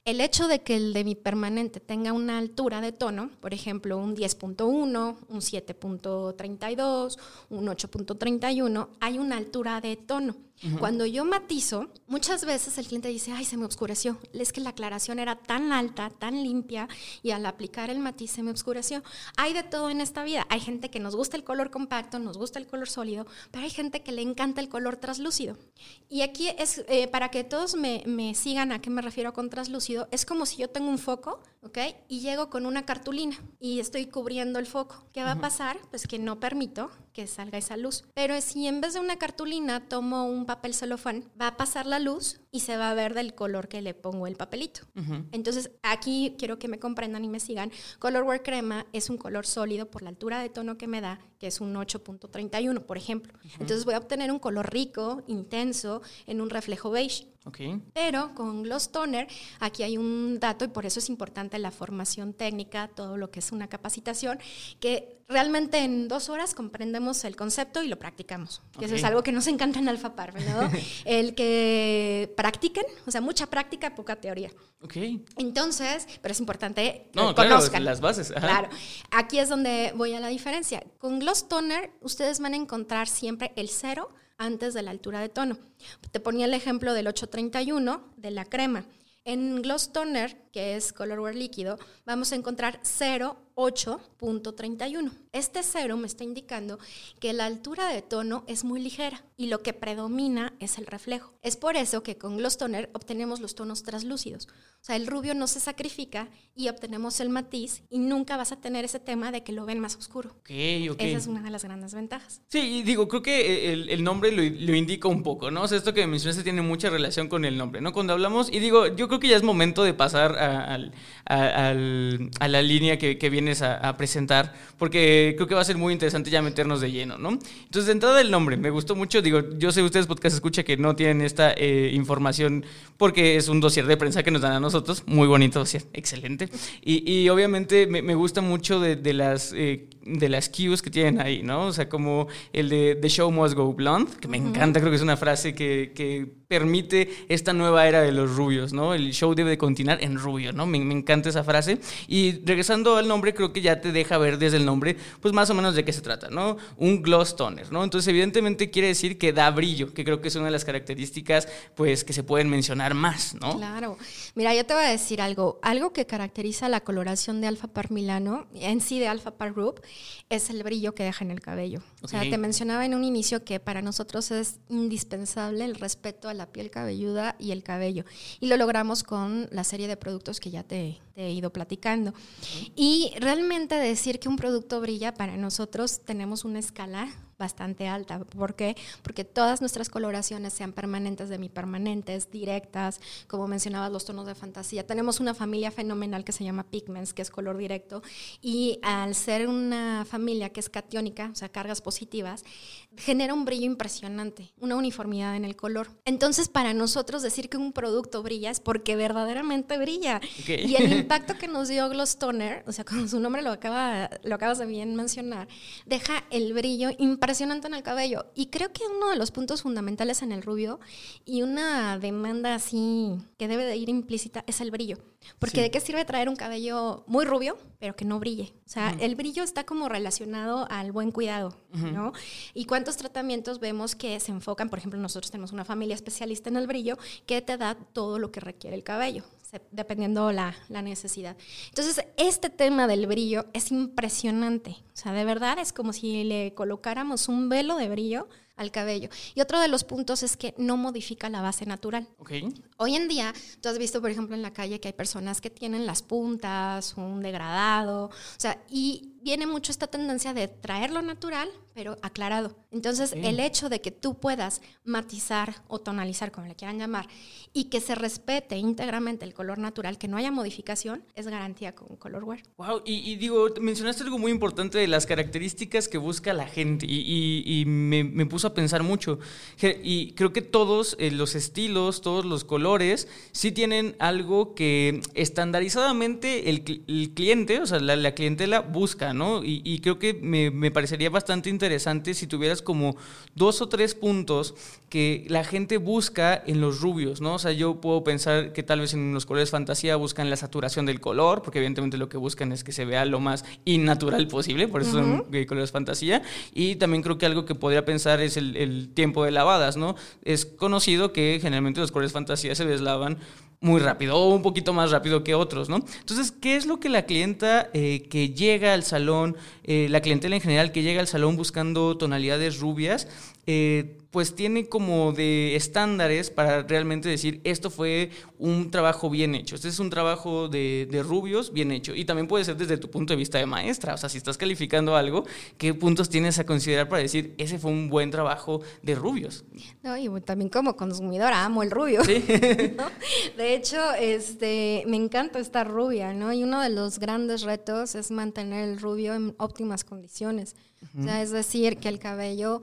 el hecho de que el de mi permanente tenga una altura de tono, por ejemplo, un 10.1, un 7.32, un 8.31, hay una altura de tono. Cuando yo matizo, muchas veces el cliente dice, ay, se me oscureció. Es que la aclaración era tan alta, tan limpia, y al aplicar el matiz se me oscureció. Hay de todo en esta vida. Hay gente que nos gusta el color compacto, nos gusta el color sólido, pero hay gente que le encanta el color traslúcido. Y aquí es, eh, para que todos me, me sigan a qué me refiero con traslúcido, es como si yo tengo un foco, ¿ok? Y llego con una cartulina y estoy cubriendo el foco. ¿Qué va a pasar? Pues que no permito que salga esa luz. Pero si en vez de una cartulina tomo un papel celofán, va a pasar la luz y se va a ver del color que le pongo el papelito. Entonces, aquí quiero que me comprendan y me sigan. Colorware crema es un color sólido por la altura de tono que me da, que es un 8.31, por ejemplo. Entonces, voy a obtener un color rico, intenso, en un reflejo beige. Pero con Gloss Toner, aquí hay un dato y por eso es importante la formación técnica, todo lo que es una capacitación, que realmente en dos horas comprendemos el concepto y lo practicamos. eso es algo que nos encanta en Alpha Par, ¿no? el que practiquen, o sea, mucha práctica, poca teoría. Ok. Entonces, pero es importante que conozcan. las bases. Claro. Aquí es donde voy a la diferencia. Con Gloss Toner, ustedes van a encontrar siempre el cero antes de la altura de tono. Te ponía el ejemplo del 831 de la crema. En Gloss Toner, que es Colorware líquido, vamos a encontrar 0,8.31. Este cero me está indicando que la altura de tono es muy ligera y lo que predomina es el reflejo. Es por eso que con Gloss Toner obtenemos los tonos translúcidos. O sea, el rubio no se sacrifica y obtenemos el matiz y nunca vas a tener ese tema de que lo ven más oscuro. Okay, Esa es una de las grandes ventajas. Sí, y digo, creo que el, nombre lo, indica un poco, ¿no? O sea, esto que mencionaste tiene mucha relación con el nombre, ¿no? Cuando hablamos, y digo, yo creo que ya es momento de pasar a, a, la línea que, vienes a, presentar, porque creo que va a ser muy interesante ya meternos de lleno, ¿no? Entonces, de entrada el nombre, me gustó mucho, digo, yo sé ustedes podcast escucha que no tienen esta eh, información porque es un dossier de prensa que nos dan a nosotros, muy bonito dossier, excelente, y, obviamente me, gusta mucho de, las... Eh, de las cues que tienen ahí, ¿no? O sea, como el de The Show Must Go Blonde, que me encanta, creo que es una frase que, que, permite esta nueva era de los rubios, ¿no? El show debe de continuar en rubio, ¿no? Me, me, encanta esa frase. Y regresando al nombre, creo que ya te deja ver desde el nombre, pues más o menos de qué se trata, ¿no? Un gloss toner, ¿no? Entonces, evidentemente quiere decir que da brillo, que creo que es una de las características, pues, que se pueden mencionar más, ¿no? Claro. Mira, yo te voy a decir algo. Algo que caracteriza la coloración de Alpha Par Milano, en sí de Alpha Par Group, es el brillo que deja en el cabello. O sea, te mencionaba en un inicio que para nosotros es indispensable el respeto a la piel cabelluda y el cabello. Y lo logramos con la serie de productos que ya te, he ido platicando. Y realmente decir que un producto brilla, para nosotros tenemos una escala bastante alta. ¿Por qué? Porque todas nuestras coloraciones sean permanentes, permanentes, directas, como mencionabas, los tonos de fantasía. Tenemos una familia fenomenal que se llama Pigments, que es color directo, y al ser una familia que es catiónica, o sea, cargas positivas, genera un brillo impresionante, una uniformidad en el color. Entonces, para nosotros decir que un producto brilla es porque verdaderamente brilla. Y el [laughs] impacto que nos dio Gloss Toner, o sea, [laughs] con su nombre lo, acaba, lo acabas de bien mencionar, deja el brillo impresionante impresionante en el cabello. Y creo que uno de los puntos fundamentales en el rubio y una demanda así que debe de ir implícita es el brillo. Porque ¿de qué sirve traer un cabello muy rubio, pero que no brille? O sea, el brillo está como relacionado al buen cuidado, ¿no? Y cuántos tratamientos vemos que se enfocan, por ejemplo, nosotros tenemos una familia especialista en el brillo que te da todo lo que requiere el cabello. Dependiendo la, la necesidad. Entonces, este tema del brillo es impresionante. O sea, de verdad es como si le colocáramos un velo de brillo al cabello. Y otro de los puntos es que no modifica la base natural. Okay. Hoy en día, tú has visto, por ejemplo, en la calle que hay personas que tienen las puntas, un degradado, o sea, y viene mucho esta tendencia de traerlo natural, pero aclarado. Entonces, el hecho de que tú puedas matizar o tonalizar, como le quieran llamar, y que se respete íntegramente el color natural, que no haya modificación, es garantía con Color Wear. Wow, y, digo, mencionaste algo muy importante de las características que busca la gente, y, me, puso a pensar mucho. Y creo que todos eh, los estilos, todos los colores, sí tienen algo que estandarizadamente el, cliente, o sea, la, la clientela busca ¿no? Y, creo que me, parecería bastante interesante si tuvieras como dos o tres puntos que la gente busca en los rubios, ¿no? O sea, yo puedo pensar que tal vez en los colores fantasía buscan la saturación del color, porque evidentemente lo que buscan es que se vea lo más innatural posible, por eso son colores fantasía. Y también creo que algo que podría pensar es el, tiempo de lavadas, ¿no? Es conocido que generalmente los colores fantasía se deslavan muy rápido o un poquito más rápido que otros, ¿no? Entonces, ¿qué es lo que la clienta eh, que llega al salón, eh, la clientela en general que llega al salón buscando tonalidades rubias, eh, pues tiene como de estándares para realmente decir esto fue un trabajo bien hecho, este es un trabajo de, rubios bien hecho y también puede ser desde tu punto de vista de maestra, o sea, si estás calificando algo, ¿qué puntos tienes a considerar para decir ese fue un buen trabajo de rubios? No, y también como consumidora amo el rubio. ¿Sí? [laughs] De hecho, este, me encanta esta rubia, ¿no? Y uno de los grandes retos es mantener el rubio en óptimas condiciones, o sea, es decir, que el cabello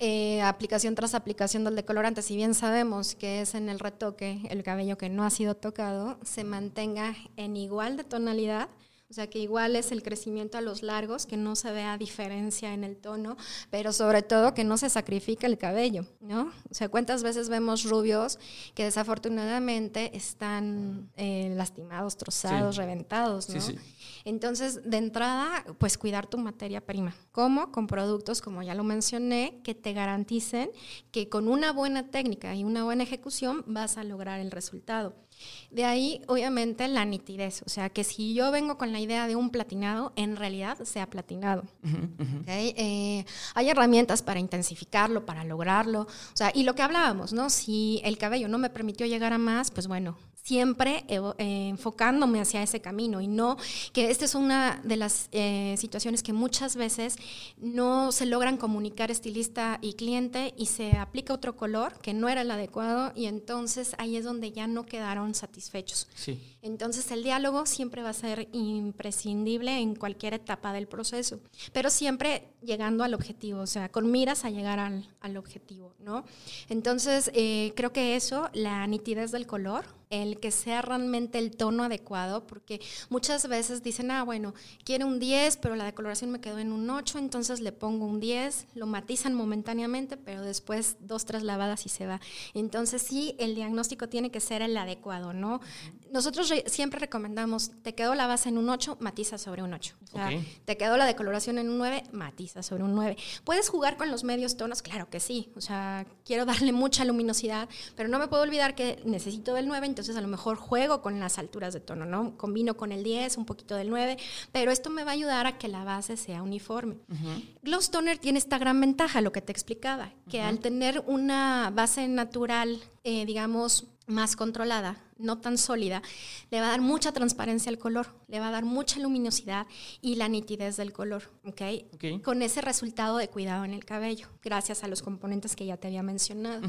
eh, aplicación tras aplicación del decolorante, si bien sabemos que es en el retoque el cabello que no ha sido tocado, se mantenga en igual de tonalidad. O sea, que igual es el crecimiento a los largos, que no se vea diferencia en el tono, pero sobre todo que no se sacrifique el cabello, ¿no? O sea, ¿cuántas veces vemos rubios que desafortunadamente están eh, lastimados, trozados, reventados, ¿no? Entonces, de entrada, pues cuidar tu materia prima. ¿Cómo? Con productos, como ya lo mencioné, que te garanticen que con una buena técnica y una buena ejecución vas a lograr el resultado. De ahí, obviamente, la nitidez. O sea, que si yo vengo con la idea de un platinado, en realidad sea platinado. Eh, hay herramientas para intensificarlo, para lograrlo. O sea, y lo que hablábamos, ¿no? Si el cabello no me permitió llegar a más, pues bueno, siempre eh, enfocándome hacia ese camino y no que esta es una de las eh, situaciones que muchas veces no se logran comunicar estilista y cliente y se aplica otro color que no era el adecuado y entonces ahí es donde ya no quedaron satisfechos. Sí. Entonces el diálogo siempre va a ser imprescindible en cualquier etapa del proceso, pero siempre llegando al objetivo, o sea, con miras a llegar al, al objetivo, ¿no? Entonces eh, creo que eso, la nitidez del color, el que sea realmente el tono adecuado, porque muchas veces dicen, ah, bueno, quiero un 10, pero la decoloración me quedó en un 8, entonces le pongo un 10, lo matizan momentáneamente, pero después dos, tres lavadas y se va. Entonces sí, el diagnóstico tiene que ser el adecuado, ¿no? Nosotros siempre recomendamos, te quedó la base en un 8, matiza sobre un 8. O sea, te quedó la decoloración en un 9, matiza sobre un 9. ¿Puedes jugar con los medios tonos? Claro que sí. O sea, quiero darle mucha luminosidad, pero no me puedo olvidar que necesito del 9, entonces a lo mejor juego con las alturas de tono, ¿no? Combino con el 10, un poquito del 9, pero esto me va a ayudar a que la base sea uniforme. Gloss Toner tiene esta gran ventaja, lo que te explicaba, que al tener una base natural, eh, digamos, más controlada, no tan sólida, le va a dar mucha transparencia al color, le va a dar mucha luminosidad y la nitidez del color, ¿ok? Con ese resultado de cuidado en el cabello, gracias a los componentes que ya te había mencionado.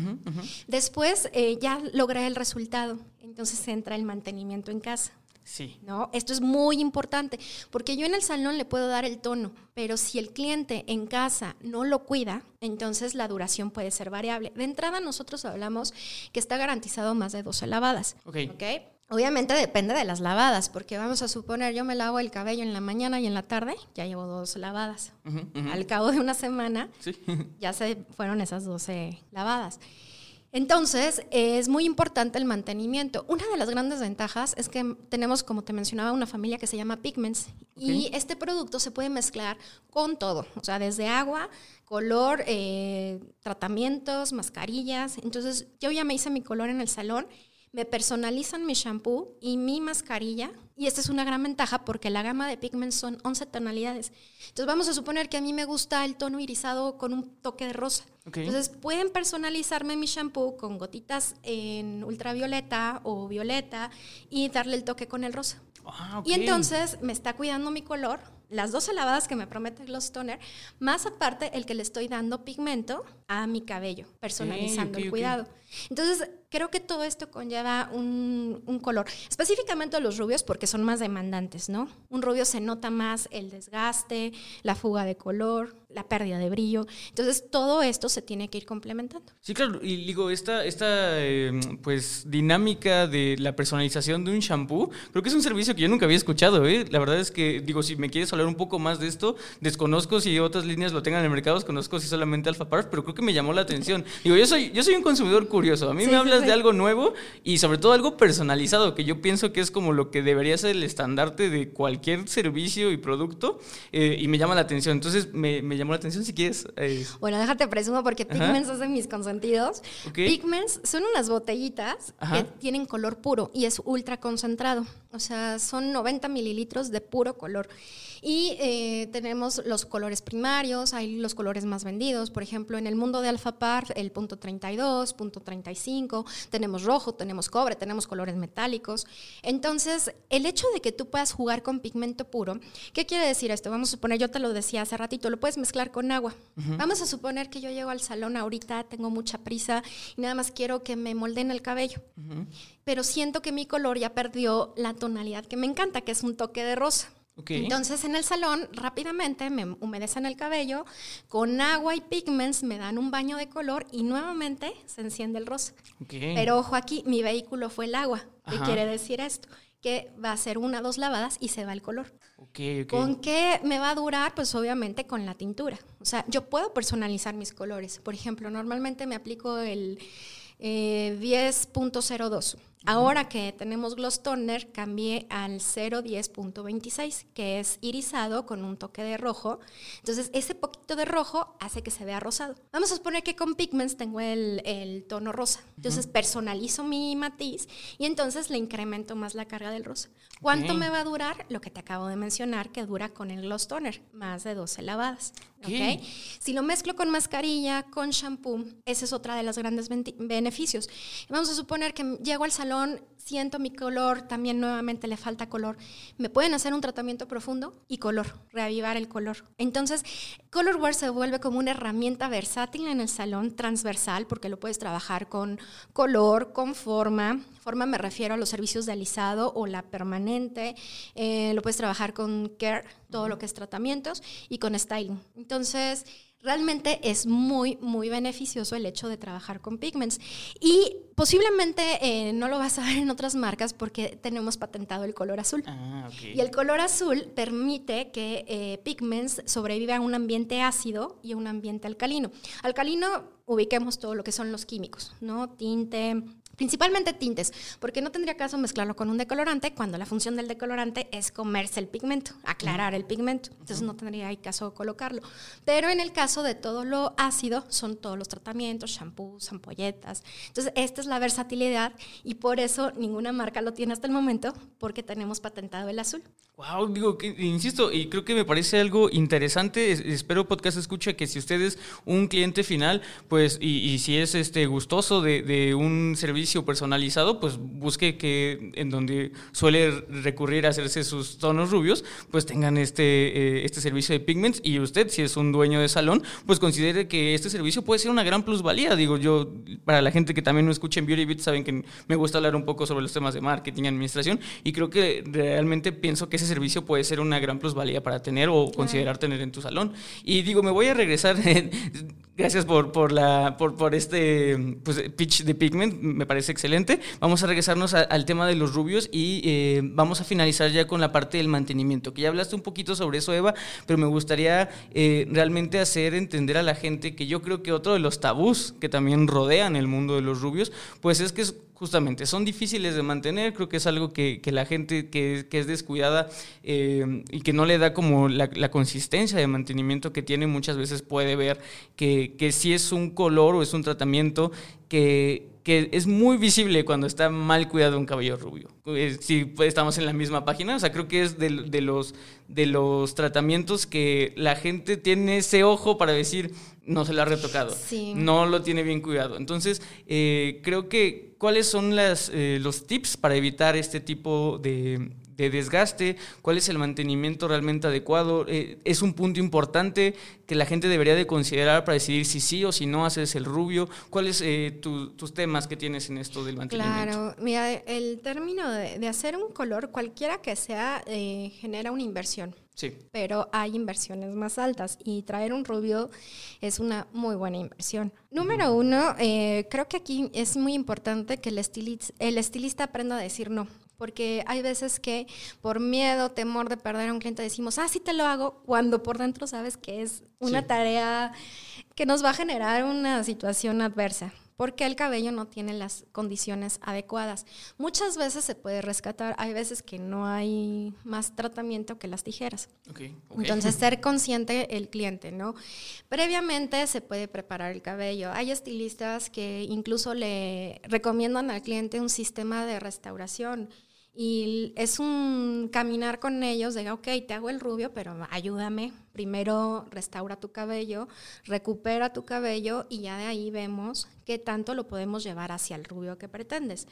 Después eh, ya logré el resultado, entonces entra el mantenimiento en casa. Sí. ¿No? Esto es muy importante, porque yo en el salón le puedo dar el tono, pero si el cliente en casa no lo cuida, entonces la duración puede ser variable. De entrada nosotros hablamos que está garantizado más de 12 lavadas. Ok. Obviamente depende de las lavadas, porque vamos a suponer, yo me lavo el cabello en la mañana y en la tarde, ya llevo dos lavadas. Al cabo de una semana, [laughs] ya se fueron esas 12 lavadas. Entonces, es muy importante el mantenimiento. Una de las grandes ventajas es que tenemos, como te mencionaba, una familia que se llama Pigments y este producto se puede mezclar con todo, o sea, desde agua, color, eh, tratamientos, mascarillas. Entonces, yo ya me hice mi color en el salón me personalizan mi shampoo y mi mascarilla. Y esta es una gran ventaja porque la gama de pigments son 11 tonalidades. Entonces vamos a suponer que a mí me gusta el tono irisado con un toque de rosa. Entonces pueden personalizarme mi shampoo con gotitas en ultravioleta o violeta y darle el toque con el rosa. Ah, y entonces me está cuidando mi color, las dos lavadas que me promete Gloss Toner, más aparte el que le estoy dando pigmento a mi cabello, personalizando el cuidado. Entonces, creo que todo esto conlleva un, un, color, específicamente los rubios porque son más demandantes, ¿no? Un rubio se nota más el desgaste, la fuga de color, la pérdida de brillo. Entonces, todo esto se tiene que ir complementando. Sí, claro, y digo, esta, esta em, pues, dinámica de la personalización de un shampoo, creo que es un servicio que yo nunca había escuchado, ¿eh? La verdad es que, digo, si me quieres hablar un poco más de esto, desconozco si otras líneas lo tengan en el mercado, desconozco si solamente Alpha Parf, pero creo que me llamó la atención. Digo, yo soy, yo soy un consumidor curioso, a mí me hablas de algo nuevo y sobre todo algo personalizado, que yo pienso que es como lo que debería ser el estandarte de cualquier servicio y producto, eh, y me llama la atención. Entonces, me, me llamó la atención si quieres. Eh. Bueno, déjate presumo porque Pigments hacen mis consentidos. Pigments son unas botellitas que tienen color puro y es ultra concentrado. O sea, son 90 mililitros de puro color. Y eh, tenemos los colores primarios, hay los colores más vendidos. Por ejemplo, en el mundo de Alpha Par, el punto 32, punto 35, tenemos rojo, tenemos cobre, tenemos colores metálicos. Entonces, el hecho de que tú puedas jugar con pigmento puro, ¿qué quiere decir esto? Vamos a suponer, yo te lo decía hace ratito, lo puedes mezclar con agua. Vamos a suponer que yo llego al salón ahorita, tengo mucha prisa y nada más quiero que me molden el cabello. Pero siento que mi color ya perdió la tonalidad que me encanta, que es un toque de rosa. Entonces en el salón rápidamente me humedecen el cabello, con agua y pigments me dan un baño de color y nuevamente se enciende el rosa. Pero ojo aquí, mi vehículo fue el agua. ¿Qué quiere decir esto? Que va a ser una, dos lavadas y se va el color. ¿Con qué me va a durar? Pues obviamente con la tintura. O sea, yo puedo personalizar mis colores. Por ejemplo, normalmente me aplico el 10.02. Ahora que tenemos Gloss Toner, cambié al 010.26, que es irisado con un toque de rojo. Entonces, ese poquito de rojo hace que se vea rosado. Vamos a suponer que con Pigments tengo el, tono rosa. Entonces, personalizo mi matiz y entonces le incremento más la carga del rosa. ¿Cuánto me va a durar? Lo que te acabo de mencionar, que dura con el Gloss Toner, más de 12 lavadas. ¿okay? Si lo mezclo con mascarilla, con shampoo, ese es otra de los grandes beneficios. Vamos a suponer que llego al salón, siento mi color, también nuevamente le falta color. Me pueden hacer un tratamiento profundo y color, reavivar el color. Entonces, Colorware se vuelve como una herramienta versátil en el salón, transversal, porque lo puedes trabajar con color, con forma. Forma me refiero a los servicios de alisado o la permanente. Eh, lo puedes trabajar con care, todo lo que es tratamientos, y con styling. Entonces, realmente es muy, muy beneficioso el hecho de trabajar con pigments. Y posiblemente eh, no lo vas a ver en otras marcas porque tenemos patentado el color azul. Ah, y el color azul permite que eh, pigments sobrevivan a un ambiente ácido y a un ambiente alcalino. Alcalino, ubiquemos todo lo que son los químicos, ¿no? Tinte, principalmente tintes, porque no tendría caso mezclarlo con un decolorante cuando la función del decolorante es comerse el pigmento, aclarar el pigmento. Entonces no tendría caso colocarlo. Pero en el caso de todo lo ácido, son todos los tratamientos, shampoos, ampolletas. Entonces esta es la versatilidad y por eso ninguna marca lo tiene hasta el momento, porque tenemos patentado el azul. Wow, digo, que, insisto, y creo que me parece algo interesante. espero podcast escucha que si usted es un cliente final, pues, y, si es este gustoso de, de un servicio personalizado, pues busque que en donde suele recurrir a hacerse sus tonos rubios, pues tengan este, eh, este servicio de pigments. Y usted, si es un dueño de salón, pues considere que este servicio puede ser una gran plusvalía. Digo, yo, para la gente que también no escucha en Beauty Beat, saben que me gusta hablar un poco sobre los temas de marketing y administración. Y creo que realmente pienso que ese servicio puede ser una gran plusvalía para tener o considerar tener en tu salón. Y digo, me voy a regresar, [laughs] gracias por, por, la, por, por este pues, pitch de pigment, me parece es excelente. Vamos a regresarnos al tema de los rubios y eh, vamos a finalizar ya con la parte del mantenimiento, que ya hablaste un poquito sobre eso, Eva, pero me gustaría eh, realmente hacer entender a la gente que yo creo que otro de los tabús que también rodean el mundo de los rubios, pues es que es Justamente, son difíciles de mantener, creo que es algo que, la gente que, es descuidada eh, y que no le da como la, consistencia de mantenimiento que tiene muchas veces puede ver que, que si es un color o es un tratamiento que, es muy visible cuando está mal cuidado un cabello rubio. Eh, si estamos en la misma página, o sea, creo que es de, los, de los tratamientos que la gente tiene ese ojo para decir, no se lo ha retocado, no lo tiene bien cuidado. Entonces, eh, creo que, ¿cuáles son las, eh, los tips para evitar este tipo de, de desgaste, cuál es el mantenimiento realmente adecuado. Eh, es un punto importante que la gente debería de considerar para decidir si sí o si no haces el rubio. ¿Cuáles eh, tus temas que tienes en esto del mantenimiento? Claro, mira, el término de, hacer un color, cualquiera que sea, eh, genera una inversión. Sí. Pero hay inversiones más altas y traer un rubio es una muy buena inversión. Número uno, creo que aquí es muy importante que el estilista, el estilista aprenda a decir no porque hay veces que por miedo, temor de perder a un cliente decimos, ah, sí te lo hago, cuando por dentro sabes que es una tarea que nos va a generar una situación adversa porque el cabello no tiene las condiciones adecuadas. Muchas veces se puede rescatar, hay veces que no hay más tratamiento que las tijeras. Entonces, [laughs] ser consciente el cliente, ¿no? Previamente se puede preparar el cabello. Hay estilistas que incluso le recomiendan al cliente un sistema de restauración y es un caminar con ellos de, ok, te hago el rubio, pero ayúdame. Primero restaura tu cabello, recupera tu cabello y ya de ahí vemos qué tanto lo podemos llevar hacia el rubio que pretendes.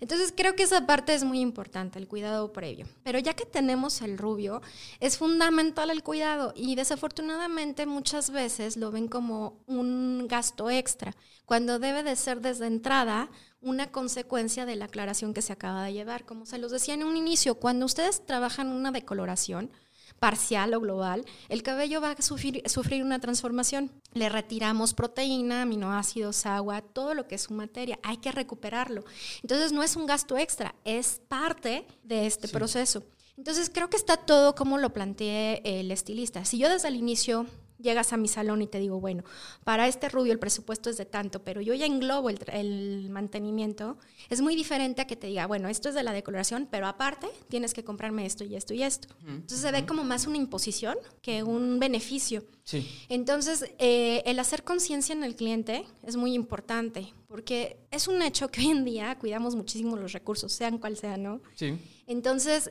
Entonces creo que esa parte es muy importante, el cuidado previo. Pero ya que tenemos el rubio, es fundamental el cuidado y desafortunadamente muchas veces lo ven como un gasto extra, cuando debe de ser desde entrada una consecuencia de la aclaración que se acaba de llevar. Como se los decía en un inicio, cuando ustedes trabajan una decoloración, parcial o global, el cabello va a sufrir, sufrir, una transformación. Le retiramos proteína, aminoácidos, agua, todo lo que es su materia. Hay que recuperarlo. Entonces no es un gasto extra, es parte de este proceso. Entonces creo que está todo como lo planteé el estilista. Si yo desde el inicio llegas a mi salón y te digo, bueno, para este rubio el presupuesto es de tanto, pero yo ya englobo el, mantenimiento, es muy diferente a que te diga, bueno, esto es de la decoloración, pero aparte tienes que comprarme esto y esto y esto. Entonces se ve como más una imposición que un beneficio. Sí. Entonces, eh, el hacer conciencia en el cliente es muy importante, porque es un hecho que hoy en día cuidamos muchísimo los recursos, sean cual sea, ¿no? Sí. Entonces,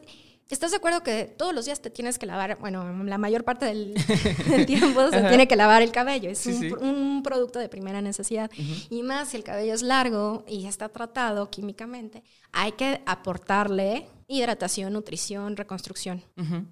¿Estás de acuerdo que todos los días te tienes que lavar? Bueno, la mayor parte del, [laughs] tiempo se tiene que lavar el cabello. Es un, producto de primera necesidad. Y más si el cabello es largo y está tratado químicamente, hay que aportarle hidratación, nutrición, reconstrucción.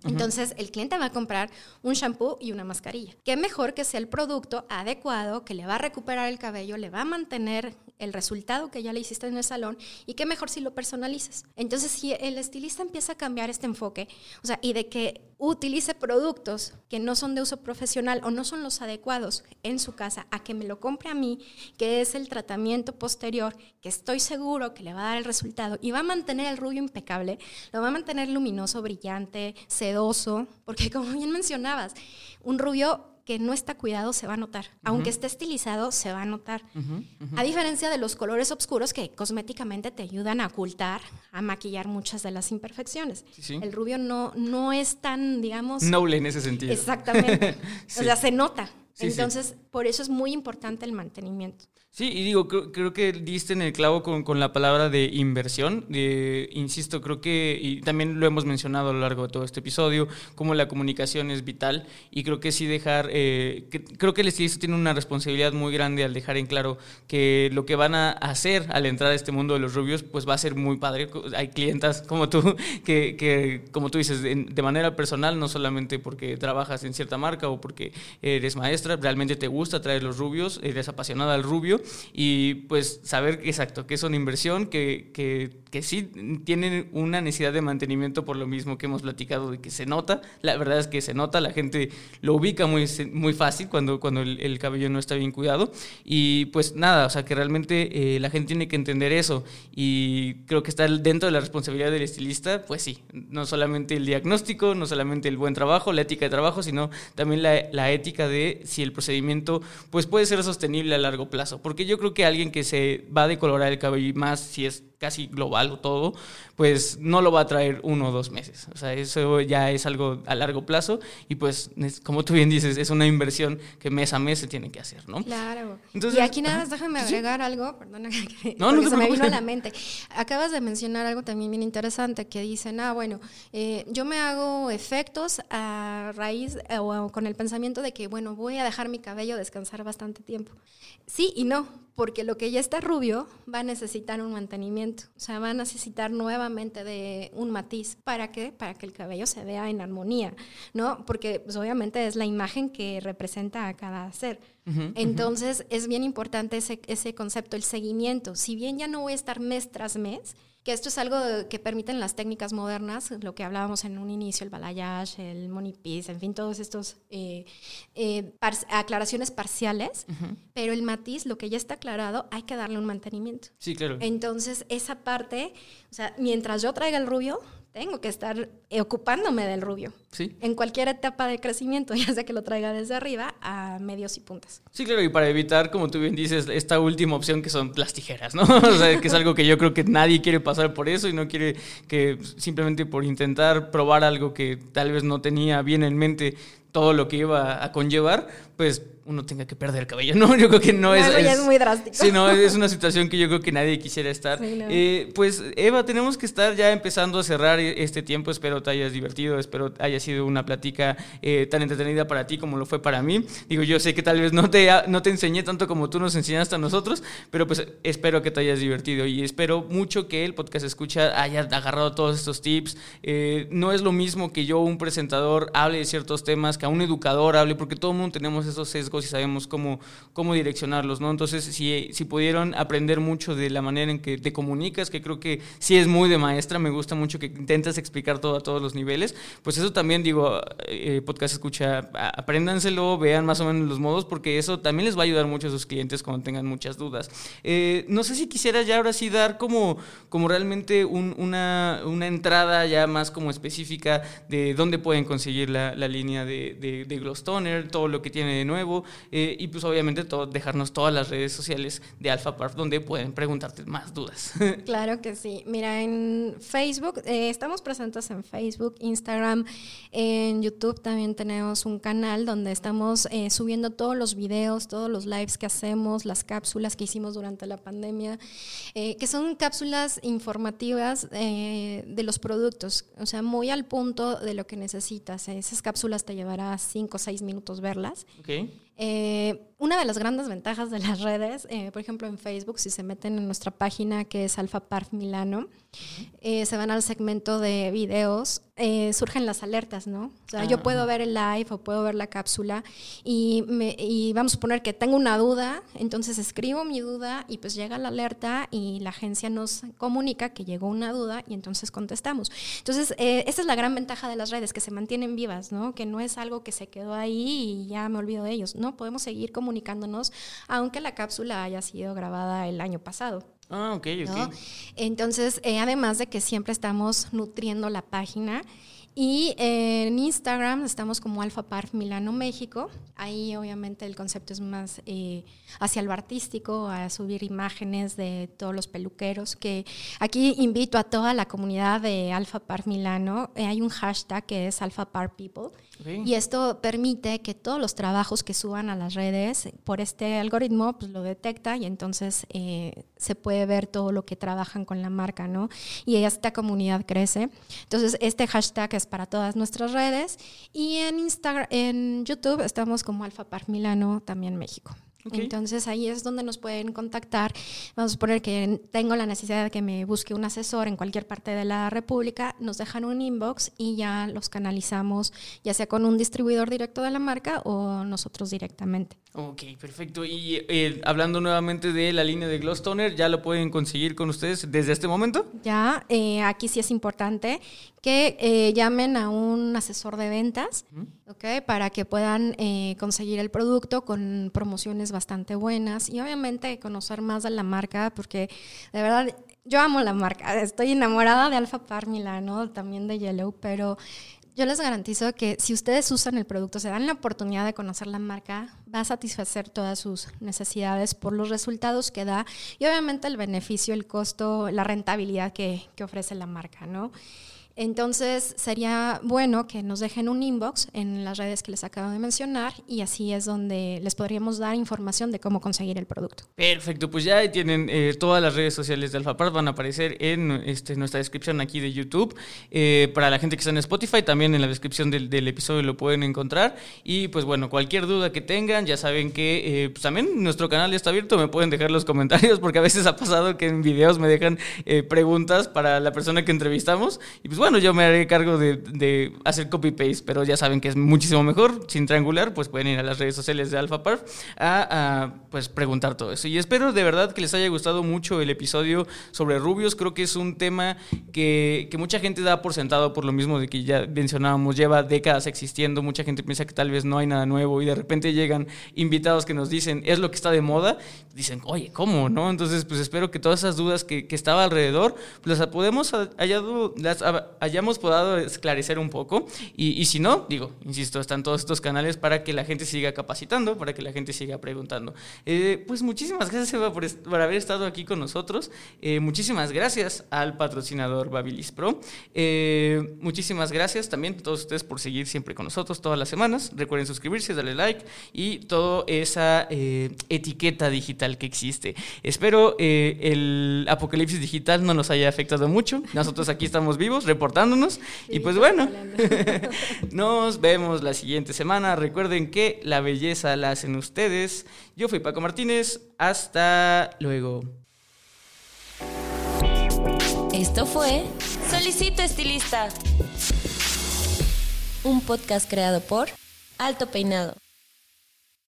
Entonces, el cliente va a comprar un shampoo y una mascarilla. Qué mejor que sea el producto adecuado, que le va a recuperar el cabello, le va a mantener el resultado que ya le hiciste en el salón y qué mejor si lo personalizas. Entonces, si el estilista empieza a cambiar este enfoque, o sea, y de que utilice productos que no son de uso profesional o no son los adecuados en su casa, a que me lo compre a mí, que es el tratamiento posterior, que estoy seguro que le va a dar el resultado y va a mantener el rubio impecable, lo va a mantener luminoso, brillante, sedoso, porque [laughs] como bien mencionabas, un rubio que no está cuidado se va a notar. Aunque esté estilizado, se va a notar. A diferencia de los colores oscuros que cosméticamente te ayudan a ocultar, a maquillar muchas de las imperfecciones. El rubio no, no es tan, digamos... Noble en ese sentido. Exactamente. [laughs] O sea, se nota. Entonces, por eso es muy importante el mantenimiento. Sí, y digo, creo, que diste en el clavo con, la palabra de inversión. insisto, creo que, y también lo hemos mencionado a lo largo de todo este episodio, como la comunicación es vital. Y creo que sí dejar, eh, creo que el estilista tiene una responsabilidad muy grande al dejar en claro que lo que van a hacer al entrar a este mundo de los rubios, pues va a ser muy padre. Hay clientas como tú, [laughs] que, que como tú dices, de, de manera personal, no solamente porque trabajas en cierta marca o porque eres maestra, realmente te gusta traer los rubios, eres apasionada al rubio y pues saber exacto que es una inversión, que, que, que, sí tienen una necesidad de mantenimiento por lo mismo que hemos platicado de que se nota, la verdad es que se nota, la gente lo ubica muy, muy fácil cuando, cuando el, cabello no está bien cuidado. Y pues nada, o sea que realmente eh, la gente tiene que entender eso. Y creo que está dentro de la responsabilidad del estilista, pues sí, no solamente el diagnóstico, no solamente el buen trabajo, la ética de trabajo, sino también la, la ética de si el procedimiento pues puede ser sostenible a largo plazo. Porque yo creo que alguien que se va a decolorar el cabello y más si es casi global o todo, pues no lo va a traer uno o dos meses. O sea, eso ya es algo a largo plazo y pues, como tú bien dices, es una inversión que mes a mes se tiene que hacer, ¿no? Claro. y aquí nada más déjame agregar algo, perdona, que no, no se me vino a la mente. Acabas de mencionar algo también bien interesante que dicen, ah, bueno, eh, yo me hago efectos a raíz eh, o con el pensamiento de que, bueno, voy a dejar mi cabello descansar bastante tiempo. Sí y no, porque lo que ya está rubio va a necesitar un mantenimiento, o sea, va a necesitar nuevamente de un matiz. ¿Para qué? Para que el cabello se vea en armonía, ¿no? Porque pues, obviamente es la imagen que representa a cada ser. Entonces es bien importante ese, ese concepto, el seguimiento. Si bien ya no voy a estar mes tras mes, que esto es algo que permiten las técnicas modernas, lo que hablábamos en un inicio, el balayage, el money piece, en fin, todos estos eh, eh, aclaraciones parciales, pero el matiz, lo que ya está aclarado, hay que darle un mantenimiento. Sí, claro. Entonces, esa parte, o sea, mientras yo traiga el rubio, tengo que estar ocupándome del rubio. Sí. En cualquier etapa de crecimiento, [laughs] ya sea que lo traiga desde arriba a medios y puntas. Sí, claro, y para evitar, como tú bien dices, esta última opción que son las tijeras, ¿no? [laughs] o sea, que es algo que yo creo que nadie quiere pasar por eso y no quiere que simplemente por intentar probar algo que tal vez no tenía bien en mente todo lo que iba a conllevar, pues uno tenga que perder el cabello, ¿no? [laughs] Yo creo que no, es, es, muy drástico. Sí, no, es una situación que yo creo que nadie quisiera estar. Eh, pues, Eva, tenemos que estar ya empezando a cerrar e-, este tiempo. Espero te hayas divertido, espero haya sido una plática eh, tan entretenida para ti como lo fue para mí. Digo, yo sé que tal vez no te, no te enseñé tanto como tú nos enseñaste a nosotros, pero pues espero que te hayas divertido y espero mucho que el podcast escucha haya agarrado todos estos tips. Eh, no es lo mismo que yo, un presentador, hable de ciertos temas, que a un educador hable, porque todo el mundo tenemos esos sesgos y sabemos cómo, cómo direccionarlos, ¿no? Entonces, si, si pudieron aprender mucho de la manera en que te comunicas, que creo que sí es muy de maestra, me gusta mucho que intentas explicar todo a todos los niveles, pues eso también, digo, eh, podcast escucha, apréndanselo, vean más o menos los modos, porque eso también les va a ayudar mucho a sus clientes cuando tengan muchas dudas. Eh, no sé si quisiera ya ahora sí dar como, como realmente una, una entrada ya más como específica de dónde pueden conseguir la, la línea de, de, de todo lo que tiene de nuevo, eh, y pues obviamente todo, dejarnos todas las redes sociales de Alpha Park donde pueden preguntarte más dudas. [laughs] Claro que sí. Mira, en Facebook, eh, estamos presentes en Facebook, Instagram, en YouTube también tenemos un canal donde estamos eh, subiendo todos los videos, todos los lives que hacemos, las cápsulas que hicimos durante la pandemia, que son cápsulas informativas de los productos, o sea, muy al punto de lo que necesitas. Esas cápsulas te 5 o 6 minutos verlas. Okay. Eh, una de las grandes ventajas de las redes, eh, por ejemplo en Facebook, si se meten en nuestra página que es Alfa Parf Milano, eh, se van al segmento de videos, surgen las alertas, ¿no? O sea, yo puedo ver el live o puedo ver la cápsula y, me, y vamos a suponer que tengo una duda, entonces escribo mi duda y pues llega la alerta y la agencia nos comunica que llegó una duda y entonces contestamos. Entonces, esa es la gran ventaja de las redes, que se mantienen vivas, ¿no? Que no es algo que se quedó ahí y ya me olvido de ellos, ¿no? Podemos seguir comunicándonos aunque la cápsula haya sido grabada el año pasado. Ah, ok, ok. Entonces, eh, además de que siempre estamos nutriendo la página y en Instagram estamos como Alfa Parf Milano México. Ahí obviamente el concepto es más eh, hacia lo artístico, a subir imágenes de todos los peluqueros. Que aquí invito a toda la comunidad de Alfa Parf Milano. Eh, hay un hashtag que es Alfa Parf People. Y esto permite que todos los trabajos que suban a las redes, por este algoritmo, pues lo detecta y entonces eh, se puede ver todo lo que trabajan con la marca, ¿no? Y esta comunidad crece. Entonces, este hashtag es para todas nuestras redes y en Instagram, en YouTube estamos como Alfa Par Milano, también México. Entonces ahí es donde nos pueden contactar. Vamos a poner que tengo la necesidad de que me busque un asesor en cualquier parte de la República, nos dejan un inbox y ya los canalizamos, ya sea con un distribuidor directo de la marca o nosotros directamente. Ok, perfecto. Y eh, hablando nuevamente de la línea de Gloss Toner, ¿ya lo pueden conseguir con ustedes desde este momento? Ya, eh, aquí sí es importante que eh, llamen a un asesor de ventas, ¿ok? Para que puedan conseguir el producto con promociones bastante buenas y obviamente conocer más de la marca, porque de verdad yo amo la marca, estoy enamorada de Alfa Par Milano, también de Yellow, pero yo les garantizo que si ustedes usan el producto, se dan la oportunidad de conocer la marca, va a satisfacer todas sus necesidades por los resultados que da y obviamente el beneficio, el costo, la rentabilidad que, que ofrece la marca, ¿no? Entonces sería bueno que nos dejen un inbox en las redes que les acabo de mencionar y así es donde les podríamos dar información de cómo conseguir el producto. Perfecto, pues ya tienen eh, todas las redes sociales de AlphaPart, van a aparecer en este, nuestra descripción aquí de YouTube. Eh, para la gente que está en Spotify, también en la descripción del, episodio lo pueden encontrar. Y pues bueno, cualquier duda que tengan, ya saben que eh, pues también nuestro canal está abierto, me pueden dejar los comentarios porque a veces ha pasado que en videos me dejan preguntas para la persona que entrevistamos. Y pues bueno, yo me haré cargo de, hacer copy-paste, pero ya saben que es muchísimo mejor. Sin triangular, pues pueden ir a las redes sociales de AlphaParf a, a pues preguntar todo eso. Y espero de verdad que les haya gustado mucho el episodio sobre rubios. Creo que es un tema que, que mucha gente da por sentado por lo mismo de que ya mencionábamos, lleva décadas existiendo. Mucha gente piensa que tal vez no hay nada nuevo y de repente llegan invitados que nos dicen es lo que está de moda. Dicen, oye, ¿cómo? ¿No? Entonces, pues espero que todas esas dudas que, que estaba alrededor, pues las podemos hallado, las hayamos podido esclarecer un poco. Y, si no, digo, insisto, están todos estos canales para que la gente siga capacitando, para que la gente siga preguntando. Eh, pues muchísimas gracias, Eva, por, haber estado aquí con nosotros. Eh, muchísimas gracias al patrocinador Babilis Pro. Eh, muchísimas gracias también a todos ustedes por seguir siempre con nosotros todas las semanas. Recuerden suscribirse, darle like y toda esa etiqueta digital que existe. Espero el apocalipsis digital no nos haya afectado mucho. Nosotros aquí estamos vivos, reportando y pues bueno, [laughs] nos vemos la siguiente semana. Recuerden que la belleza la hacen ustedes. Yo fui Paco Martínez. Hasta luego. Esto fue Solicito Estilista. Un podcast creado por Alto Peinado.